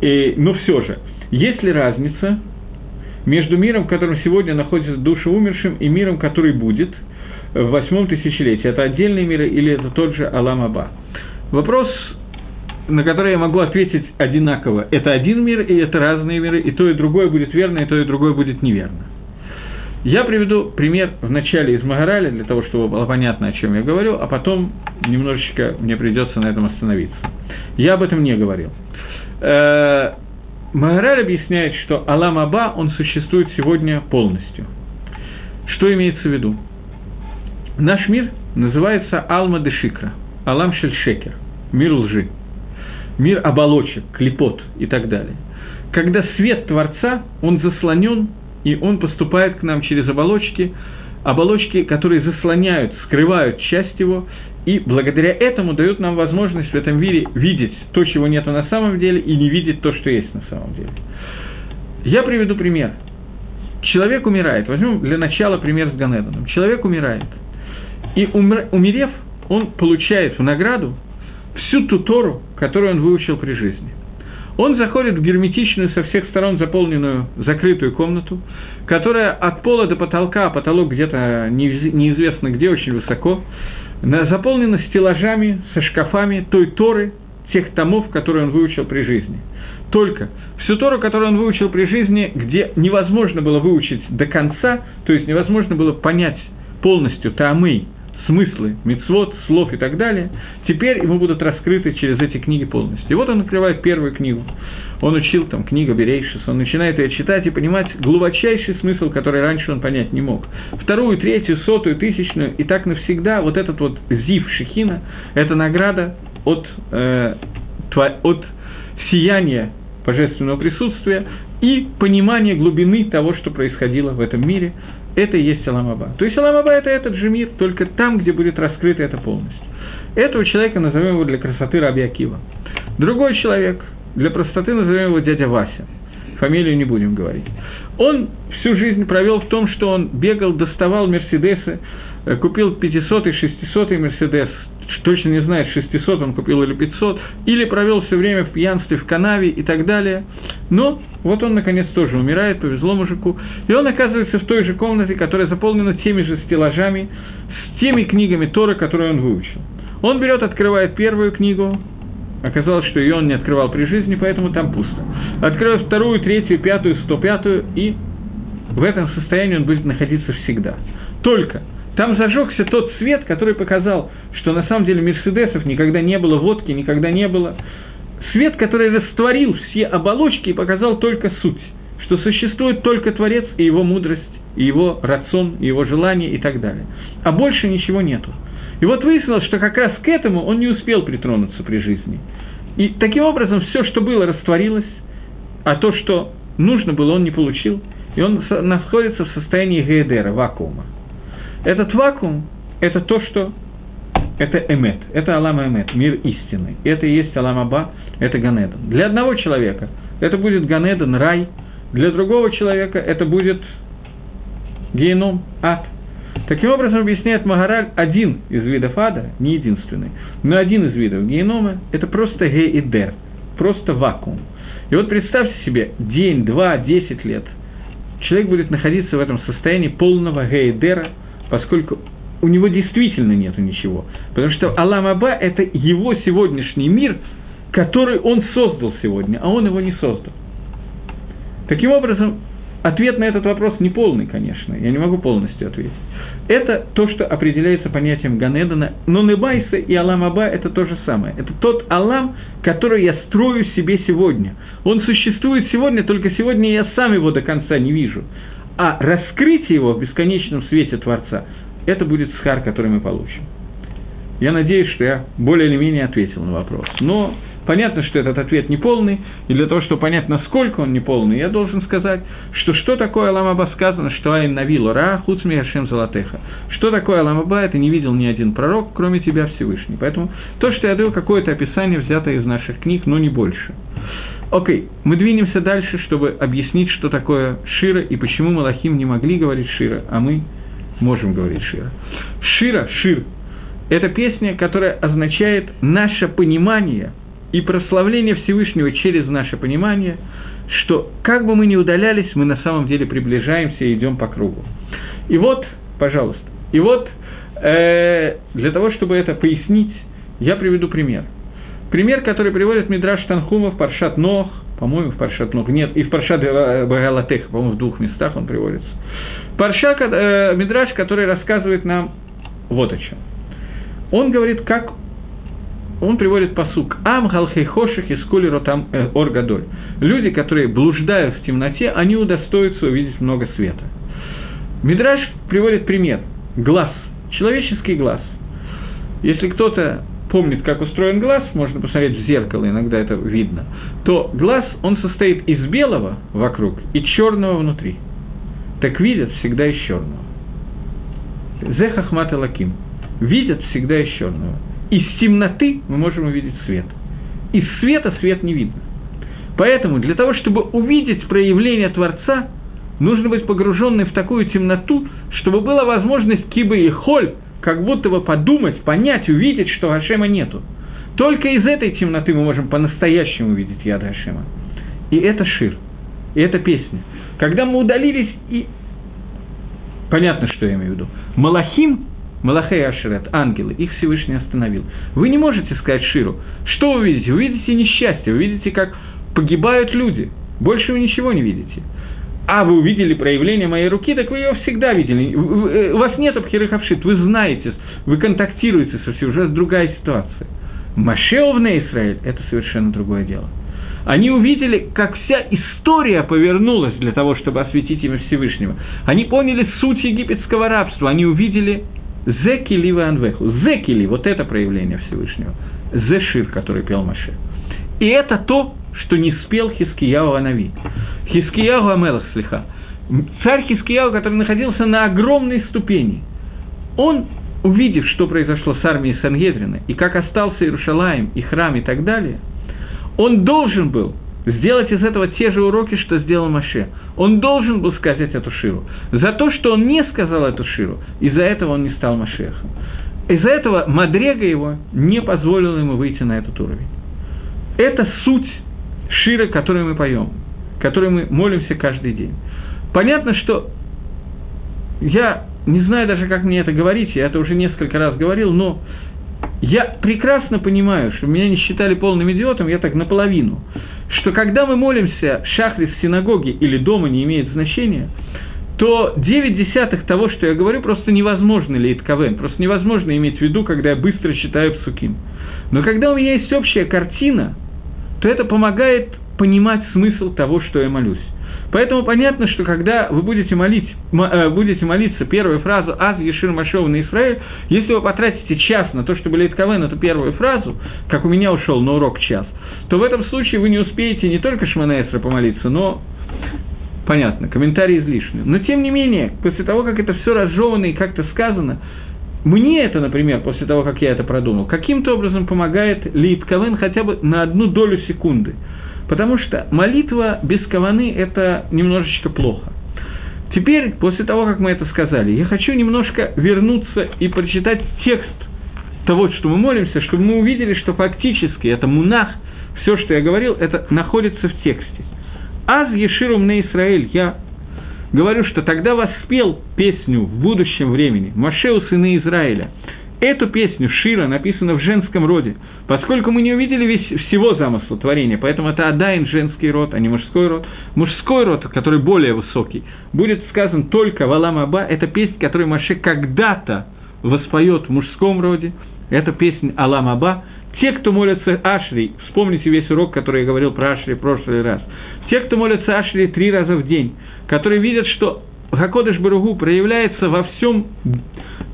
и, но все же, есть ли разница между миром, в котором сегодня находится душа умершим, и миром, который будет в восьмом тысячелетии? Это отдельные миры или это тот же Алам Аба? Вопрос, на который я могу ответить одинаково. Это один мир, и это разные миры, и то, и другое будет верно, и то, и другое будет неверно. Я приведу пример в начале из Магараля, для того, чтобы было понятно, о чем я говорю, а потом немножечко мне придется на этом остановиться. Я об этом не говорил. Э, Магараль объясняет, что Алам Аба, он существует сегодня полностью. Что имеется в виду? Наш мир называется Алма де Шикра, Алам Шельшекер, мир лжи, мир оболочек, клепот и так далее. Когда свет Творца, он заслонен и он поступает к нам через оболочки, оболочки, которые заслоняют, скрывают часть его, и благодаря этому дают нам возможность в этом мире видеть то, чего нет на самом деле, и не видеть то, что есть на самом деле. Я приведу пример. Человек умирает. Возьмем для начала пример с Ганеданом. Человек умирает. И умерев, он получает в награду всю ту Тору, которую он выучил при жизни – он заходит в герметичную, со всех сторон заполненную, закрытую комнату, которая от пола до потолка, а потолок где-то неизвестно где, очень высоко, заполнена стеллажами, со шкафами той Торы, тех томов, которые он выучил при жизни. Только всю Тору, которую он выучил при жизни, где невозможно было выучить до конца, то есть невозможно было понять полностью Таамы, смыслы мицвод, слов и так далее, теперь ему будут раскрыты через эти книги полностью. И вот он открывает первую книгу. Он учил там книга Берейшис, он начинает ее читать и понимать глубочайший смысл, который раньше он понять не мог. Вторую, третью, сотую, тысячную, и так навсегда вот этот вот зив Шехина, это награда от, э, от сияния божественного присутствия и понимания глубины того, что происходило в этом мире, это и есть Аламаба. То есть Аламаба – это этот же мир, только там, где будет раскрыто это полностью. Этого человека назовем его для красоты Раби Акива. Другой человек, для простоты назовем его дядя Вася. Фамилию не будем говорить. Он всю жизнь провел в том, что он бегал, доставал Мерседесы, э, купил 500 и 600 Мерседес, точно не знает, 600 он купил или 500, или провел все время в пьянстве, в канаве и так далее. Но вот он, наконец, тоже умирает, повезло мужику, и он оказывается в той же комнате, которая заполнена теми же стеллажами, с теми книгами Торы, которые он выучил. Он берет, открывает первую книгу, оказалось, что ее он не открывал при жизни, поэтому там пусто. Открывает вторую, третью, пятую, сто пятую, и в этом состоянии он будет находиться всегда. Только там зажегся тот свет, который показал, что на самом деле Мерседесов никогда не было, водки никогда не было. Свет, который растворил все оболочки и показал только суть, что существует только Творец и его мудрость, и его рацион, и его желание и так далее. А больше ничего нету. И вот выяснилось, что как раз к этому он не успел притронуться при жизни. И таким образом все, что было, растворилось, а то, что нужно было, он не получил, и он находится в состоянии гейдера, вакуума. Этот вакуум – это то, что это эмет, это Алама эмет, мир истины. Это и есть Алам Аба, это Ганедан. Для одного человека это будет Ганедан, рай, для другого человека это будет геном, ад. Таким образом, объясняет Магараль, один из видов ада, не единственный, но один из видов генома – это просто ге и дер, просто вакуум. И вот представьте себе, день, два, десять лет, человек будет находиться в этом состоянии полного ге и дера – поскольку у него действительно нет ничего. Потому что Алам Аба – это его сегодняшний мир, который он создал сегодня, а он его не создал. Таким образом, ответ на этот вопрос не полный, конечно, я не могу полностью ответить. Это то, что определяется понятием Ганедана, но Небайса и Алам Аба – это то же самое. Это тот Алам, который я строю себе сегодня. Он существует сегодня, только сегодня я сам его до конца не вижу. А раскрытие его в бесконечном свете Творца – это будет схар, который мы получим. Я надеюсь, что я более или менее ответил на вопрос. Но понятно, что этот ответ не полный, и для того, чтобы понять, насколько он не полный, я должен сказать, что что такое Аламаба сказано, что Айн Навилу Ра, Хуцми Ашем Золотеха. Что такое Аламаба, это не видел ни один пророк, кроме тебя Всевышний. Поэтому то, что я даю, какое-то описание, взятое из наших книг, но не больше. Окей, мы двинемся дальше, чтобы объяснить, что такое Шира и почему Малахим не могли говорить Шира, а мы можем говорить Шира. Шира, Шир – это песня, которая означает наше понимание и прославление Всевышнего через наше понимание, что как бы мы ни удалялись, мы на самом деле приближаемся и идем по кругу. И вот, пожалуйста, и вот э, для того, чтобы это пояснить, я приведу пример. Пример, который приводит Мидраш Танхума в Паршат Нох, по-моему, в Паршат Нох, нет, и в Паршат Багалатех, по-моему, в двух местах он приводится. Парша, э, Мидраш, который рассказывает нам вот о чем. Он говорит, как он приводит посук «Ам галхейхоших и скули ротам э, оргадоль». Люди, которые блуждают в темноте, они удостоятся увидеть много света. Мидраш приводит пример. Глаз. Человеческий глаз. Если кто-то помнит, как устроен глаз, можно посмотреть в зеркало, иногда это видно, то глаз, он состоит из белого вокруг и черного внутри. Так видят всегда из черного. Зехахмат Лаким. Видят всегда из черного. Из темноты мы можем увидеть свет. Из света свет не видно. Поэтому для того, чтобы увидеть проявление Творца, нужно быть погруженным в такую темноту, чтобы была возможность кибы и холь как будто бы подумать, понять, увидеть, что Гашема нету. Только из этой темноты мы можем по-настоящему увидеть яд Гашема. И это шир, и это песня. Когда мы удалились, и понятно, что я имею в виду. Малахим, Малахей Ашерет, ангелы, их Всевышний остановил. Вы не можете сказать Ширу. Что вы видите? Вы видите несчастье, вы видите, как погибают люди. Больше вы ничего не видите а вы увидели проявление моей руки, так вы ее всегда видели. Э, у вас нет обхирыхавшит, вы знаете, вы контактируете со всем, уже другая ситуация. Машеовна Израиль – это совершенно другое дело. Они увидели, как вся история повернулась для того, чтобы осветить имя Всевышнего. Они поняли суть египетского рабства, они увидели Зекили Анвеху. Зекили – вот это проявление Всевышнего. Зешир, который пел Маше. И это то, что не спел Хискияу Анави. Хискияу Амелах слиха. Царь Хискияу, который находился на огромной ступени, он, увидев, что произошло с армией Сангедрина, и как остался Иерушалаем, и храм, и так далее, он должен был сделать из этого те же уроки, что сделал Маше. Он должен был сказать эту Ширу. За то, что он не сказал эту Ширу, из-за этого он не стал Машехом. Из-за этого Мадрега его не позволила ему выйти на этот уровень. Это суть Шира, который мы поем, который мы молимся каждый день. Понятно, что я не знаю даже, как мне это говорить, я это уже несколько раз говорил, но я прекрасно понимаю, что меня не считали полным идиотом, я так наполовину, что когда мы молимся шахрис в синагоге или дома не имеет значения, то 9 десятых того, что я говорю, просто невозможно ли КВН, просто невозможно иметь в виду, когда я быстро читаю псуким. Но когда у меня есть общая картина – то это помогает понимать смысл того, что я молюсь. Поэтому понятно, что когда вы будете, молить, э, будете молиться первую фразу «Аз Ешир Машов на Исраиль», если вы потратите час на то, чтобы Лейтковен эту первую фразу, как у меня ушел на урок час, то в этом случае вы не успеете не только Шманаэсра помолиться, но понятно, комментарий излишний. Но тем не менее, после того, как это все разжевано и как-то сказано, мне это, например, после того, как я это продумал, каким-то образом помогает Лид Кавен хотя бы на одну долю секунды. Потому что молитва без каваны – это немножечко плохо. Теперь, после того, как мы это сказали, я хочу немножко вернуться и прочитать текст того, что мы молимся, чтобы мы увидели, что фактически это мунах, все, что я говорил, это находится в тексте. «Аз еширум на Израиль» – я говорю, что тогда воспел песню в будущем времени Машеу сыны Израиля. Эту песню Шира написана в женском роде, поскольку мы не увидели весь, всего замысла творения, поэтому это Адайн женский род, а не мужской род. Мужской род, который более высокий, будет сказан только Валам Аба, это песня, которую Маше когда-то воспоет в мужском роде, это песня Алам Аба, те, кто молятся Ашри, вспомните весь урок, который я говорил про Ашри в прошлый раз, те, кто молятся Ашри три раза в день, которые видят, что Хакодыш Баругу проявляется во всем,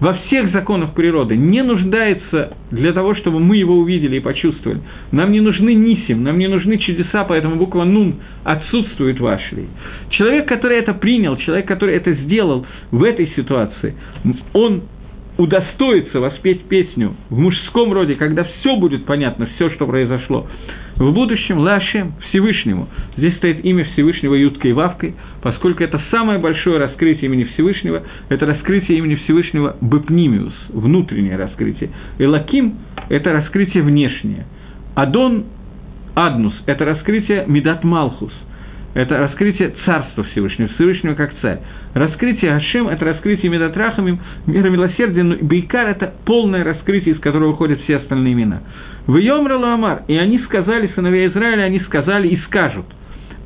во всех законах природы, не нуждается для того, чтобы мы его увидели и почувствовали. Нам не нужны нисим, нам не нужны чудеса, поэтому буква нун отсутствует в Ашри. Человек, который это принял, человек, который это сделал в этой ситуации, он удостоится воспеть песню в мужском роде, когда все будет понятно, все, что произошло, в будущем Лашем, Всевышнему. Здесь стоит имя Всевышнего Юткой и Вавкой, поскольку это самое большое раскрытие имени Всевышнего, это раскрытие имени Всевышнего Бепнимиус, внутреннее раскрытие. Элаким – это раскрытие внешнее. Адон Аднус – это раскрытие Медат Малхус – это раскрытие Царства Всевышнего, Всевышнего как царь. Раскрытие Ашем – это раскрытие Медатрахамим, мира милосердия, но Бейкар – это полное раскрытие, из которого выходят все остальные имена. В Йомра Ламар, и они сказали, сыновья Израиля, они сказали и скажут,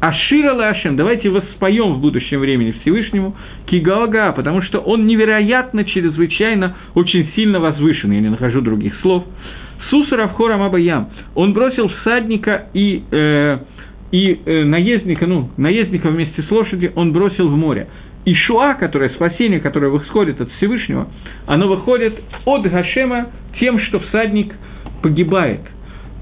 Ашира Лашем, давайте воспоем в будущем времени Всевышнему Кигаога, потому что он невероятно, чрезвычайно, очень сильно возвышен, я не нахожу других слов. Сусар Авхорам Абаям, он бросил всадника и э, и э, наездника, ну, наездника вместе с лошадью он бросил в море. И Шуа, которое спасение, которое выходит от Всевышнего, оно выходит от Гашема тем, что всадник погибает.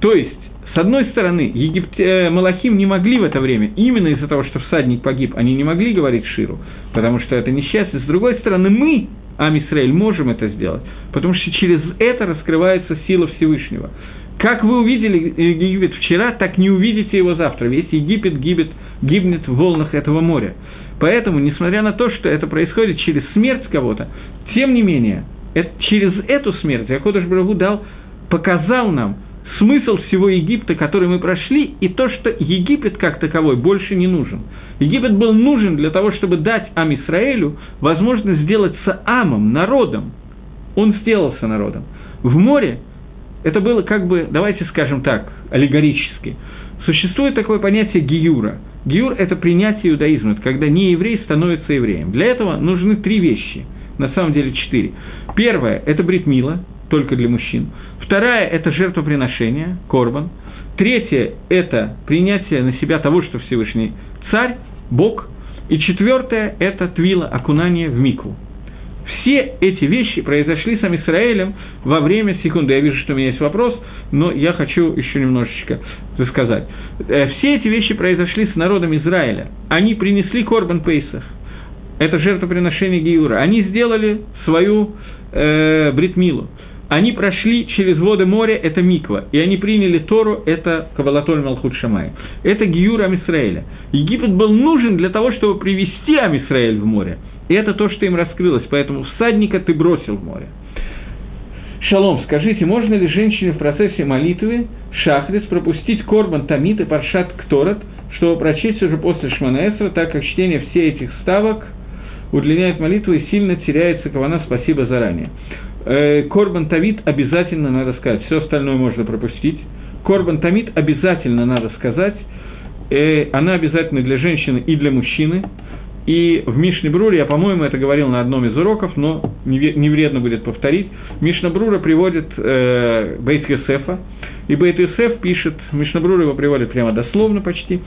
То есть, с одной стороны, Египт, э, Малахим не могли в это время, именно из-за того, что всадник погиб, они не могли говорить Ширу, потому что это несчастье. С другой стороны, мы, Амисраэль, можем это сделать, потому что через это раскрывается сила Всевышнего. Как вы увидели Египет вчера, так не увидите его завтра. Весь Египет гибет, гибнет в волнах этого моря. Поэтому, несмотря на то, что это происходит через смерть кого-то, тем не менее, это, через эту смерть Якодыш Брагу дал, показал нам смысл всего Египта, который мы прошли, и то, что Египет как таковой больше не нужен. Египет был нужен для того, чтобы дать Ам Исраэлю возможность сделаться Амом, народом. Он сделался народом. В море это было как бы, давайте скажем так, аллегорически. Существует такое понятие гиюра. Гиюр – это принятие иудаизма, это когда не еврей становится евреем. Для этого нужны три вещи, на самом деле четыре. Первое – это бритмила, только для мужчин. Вторая – это жертвоприношение, корбан. Третье – это принятие на себя того, что Всевышний царь, Бог. И четвертое – это твила, окунание в микву. Все эти вещи произошли с Амисраэлем во время секунды. Я вижу, что у меня есть вопрос, но я хочу еще немножечко рассказать. Э, все эти вещи произошли с народом Израиля. Они принесли Корбан Пейсах. Это жертвоприношение Гиура. Они сделали свою э, бритмилу. Они прошли через воды моря, это Миква, и они приняли Тору, это Кавалатоль Малхут Шамай. Это Гиюр Амисраэля. Египет был нужен для того, чтобы привести Амисраэль в море. И это то, что им раскрылось, поэтому всадника ты бросил в море. Шалом, скажите, можно ли женщине в процессе молитвы шахрис пропустить корбан тамит и паршат кторат, чтобы прочесть уже после шманаэсра, так как чтение всех этих ставок удлиняет молитву и сильно теряется кавана «спасибо заранее». Э, корбан Тамит обязательно надо сказать, все остальное можно пропустить. Корбан Тамит обязательно надо сказать, э, она обязательно для женщины и для мужчины. И в Мишне Бруре, я, по-моему, это говорил на одном из уроков, но не вредно будет повторить, Мишна Брура приводит э, Бейт Йосефа, и Бейт Йосеф пишет, Мишна Брура его приводит прямо дословно почти,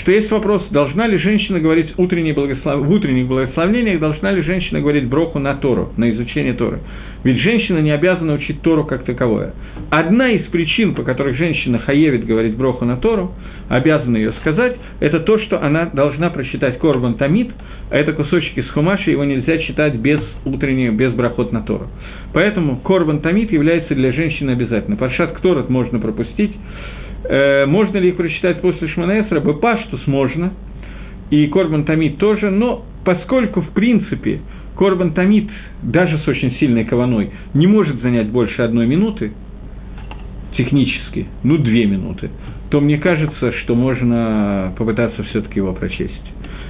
что есть вопрос, должна ли женщина говорить утренние благослов... в утренних благословениях, должна ли женщина говорить броху на Тору, на изучение Торы. Ведь женщина не обязана учить Тору как таковое. Одна из причин, по которых женщина хаевит говорить броху на Тору, обязана ее сказать, это то, что она должна прочитать Корбан Тамид, а это кусочек из Хумаши, его нельзя читать без утреннего, без брахот на Тору. Поэтому Корбан Тамид является для женщины обязательно. Паршат Кторот можно пропустить, Э, можно ли их прочитать после Шманаэсра? Бепаштус можно, и Корбан Тамид тоже, но поскольку, в принципе, Корбан Тамид, даже с очень сильной каваной, не может занять больше одной минуты, технически, ну, две минуты, то мне кажется, что можно попытаться все-таки его прочесть.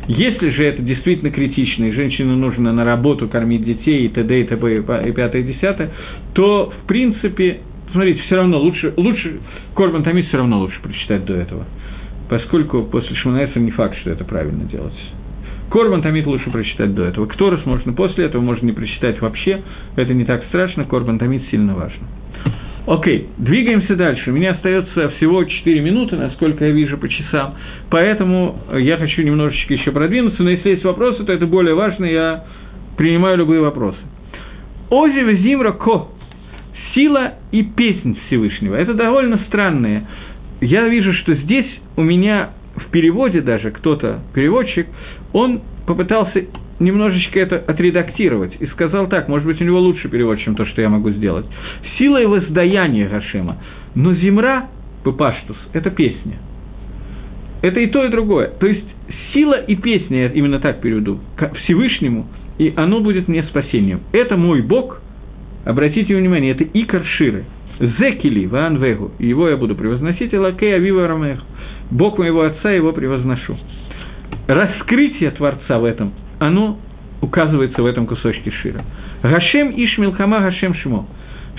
Если же это действительно критично, и женщине нужно на работу кормить детей, и т.д. и т.п. и пятое, и десятое, то, в принципе, смотрите, все равно лучше, лучше Корбан Тамид все равно лучше прочитать до этого, поскольку после Шманаэса не факт, что это правильно делать. Корбан Тамид лучше прочитать до этого. Кторос можно после этого, можно не прочитать вообще. Это не так страшно, Корбан Тамид сильно важно. Окей, двигаемся дальше. У меня остается всего 4 минуты, насколько я вижу по часам, поэтому я хочу немножечко еще продвинуться, но если есть вопросы, то это более важно, я принимаю любые вопросы. Ози Везимра Ко сила и песнь Всевышнего. Это довольно странное. Я вижу, что здесь у меня в переводе даже кто-то, переводчик, он попытался немножечко это отредактировать и сказал так, может быть, у него лучше перевод, чем то, что я могу сделать. Сила и воздаяние Гашема. Но Зимра пепаштус – это песня. Это и то, и другое. То есть сила и песня, я именно так переведу, Всевышнему, и оно будет мне спасением. Это мой Бог, обратите внимание, это Икар Ширы, Зекили, Ван Вегу, его я буду превозносить, и Лакей Авива Рамех, Бог моего отца, его превозношу. Раскрытие Творца в этом, оно указывается в этом кусочке Шира. Гашем Иш Милхама Гашем Шимо.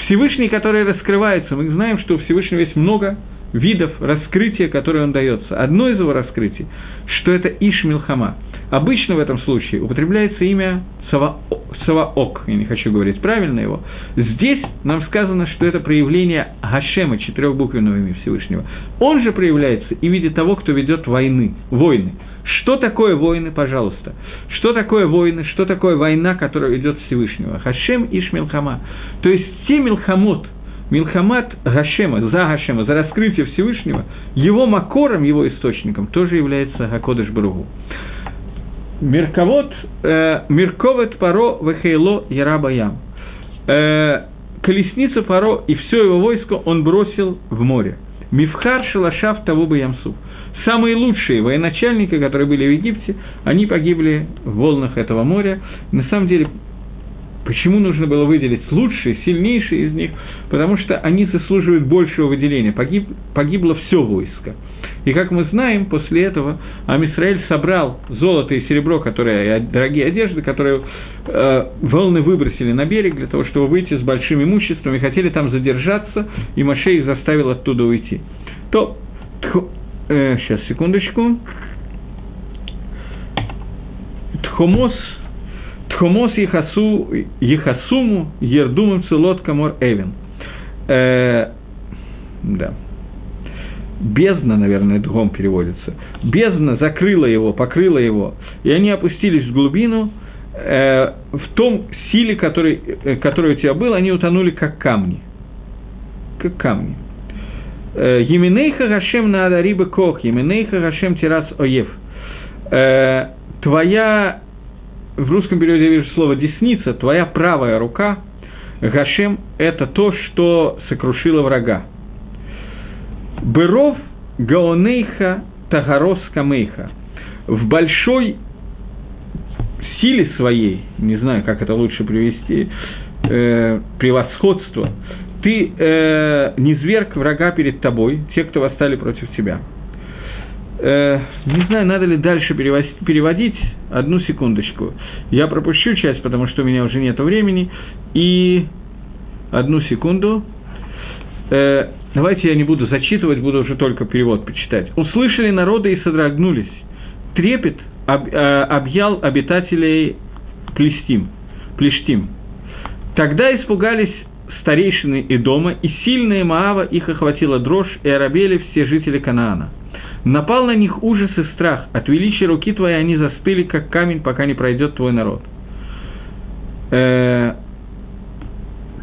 Всевышний, который раскрывается, мы знаем, что у Всевышнего есть много видов раскрытия, которые он дается. Одно из его раскрытий, что это Иш Милхама. Обычно в этом случае употребляется имя Сава, Саваок, я не хочу говорить правильно его. Здесь нам сказано, что это проявление Гашема, четырехбуквенного имени Всевышнего. Он же проявляется и в виде того, кто ведет войны, войны. Что такое войны, пожалуйста? Что такое войны? Что такое война, которая ведет Всевышнего? Хашем Иш Милхама. То есть те Милхамот, Милхамат Гашема, за Гашема, за раскрытие Всевышнего, его макором, его источником тоже является Гакодыш Бругу. Мерковод, э, Мерковет Паро Вехейло Ярабаям. Э, колесницу Паро и все его войско он бросил в море. Мифхар Шалашав Тавуба Ямсу. Самые лучшие военачальники, которые были в Египте, они погибли в волнах этого моря. На самом деле, Почему нужно было выделить лучшие, сильнейшие из них? Потому что они заслуживают большего выделения. Погиб, погибло все войско. И как мы знаем, после этого עם ישראל собрал золото и серебро, которые, дорогие одежды, которые э, волны выбросили на берег для того, чтобы выйти с большим имуществом, и хотели там задержаться, и Моше их заставил оттуда уйти. То, э, сейчас, секундочку. תהומות – תהומות יכסו, יכסיומו ירדו במצולות כמו אבן. Э, да. Бездна, наверное, другом переводится. Бездна закрыла его, покрыла его, и они опустились в глубину, э, в том силе, который, э, который у тебя был, они утонули как камни. Как камни. Э, Еминейха Гашем на Адариба Кох, Еминейха Гашем Тирас Оев. Э, твоя в русском переводе я вижу слово «десница», твоя правая рука, Гашем – это то, что сокрушило врага. וברוב גאונך תהרוס קמיך. В большой силе своей, не знаю, как это лучше привести, э, превосходство, ты э, низверг врага перед тобой, те, кто восстали против тебя – Э, не знаю, надо ли дальше переводить. Одну секундочку. Я пропущу часть, потому что у меня уже нет времени. И одну секунду. Э, давайте я не буду зачитывать, буду уже только перевод почитать. «Услышали народы и содрогнулись. Трепет э, объял обитателей Плестим, Плештим. Тогда испугались старейшины и дома, и сильные Маава их охватила дрожь, и оробели все жители Канаана. Напал на них ужас и страх, от величия руки твоей они застыли, как камень, пока не пройдет твой народ. Э,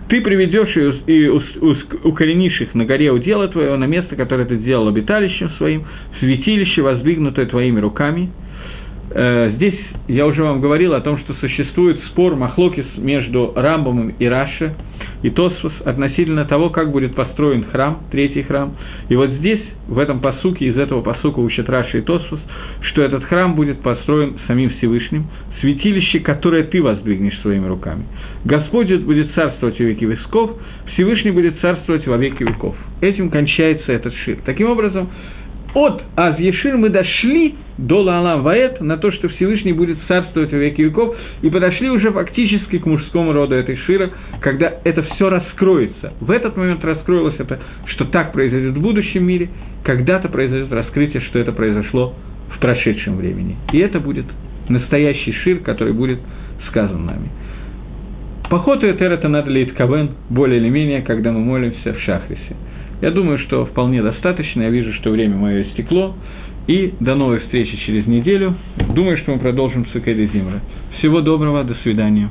ты приведешь и, и укоренишь их на горе удела твоего, на место, которое ты сделал обиталищем своим, святилище, воздвигнутое твоими руками – Э, здесь я уже вам говорил о том, что существует спор Махлокис между Рамбомом и Раши и Тосфос относительно того, как будет построен храм, третий храм. И вот здесь, в этом посуке, из этого посука учат Раши и Тосфос, что этот храм будет построен самим Всевышним, святилище, которое ты воздвигнешь своими руками. Господь будет царствовать во веки веков, Всевышний будет царствовать во веки веков. Этим кончается этот шир. Таким образом, от Аз Ешир мы дошли до Лаалам Ваэт на то, что Всевышний будет царствовать во веки веков, и подошли уже фактически к мужскому роду этой Шира, когда это все раскроется. В этот момент раскроилось это, что так произойдет в будущем мире, когда-то произойдет раскрытие, что это произошло в прошедшем времени. И это будет настоящий Шир, который будет сказан нами. Поход Этер это надо лить Кавен, более или менее, когда мы молимся в Шахрисе. Я думаю, что вполне достаточно. Я вижу, что время мое истекло. И до новой встречи через неделю. Думаю, что мы продолжим с Зимра. Всего доброго, до свидания.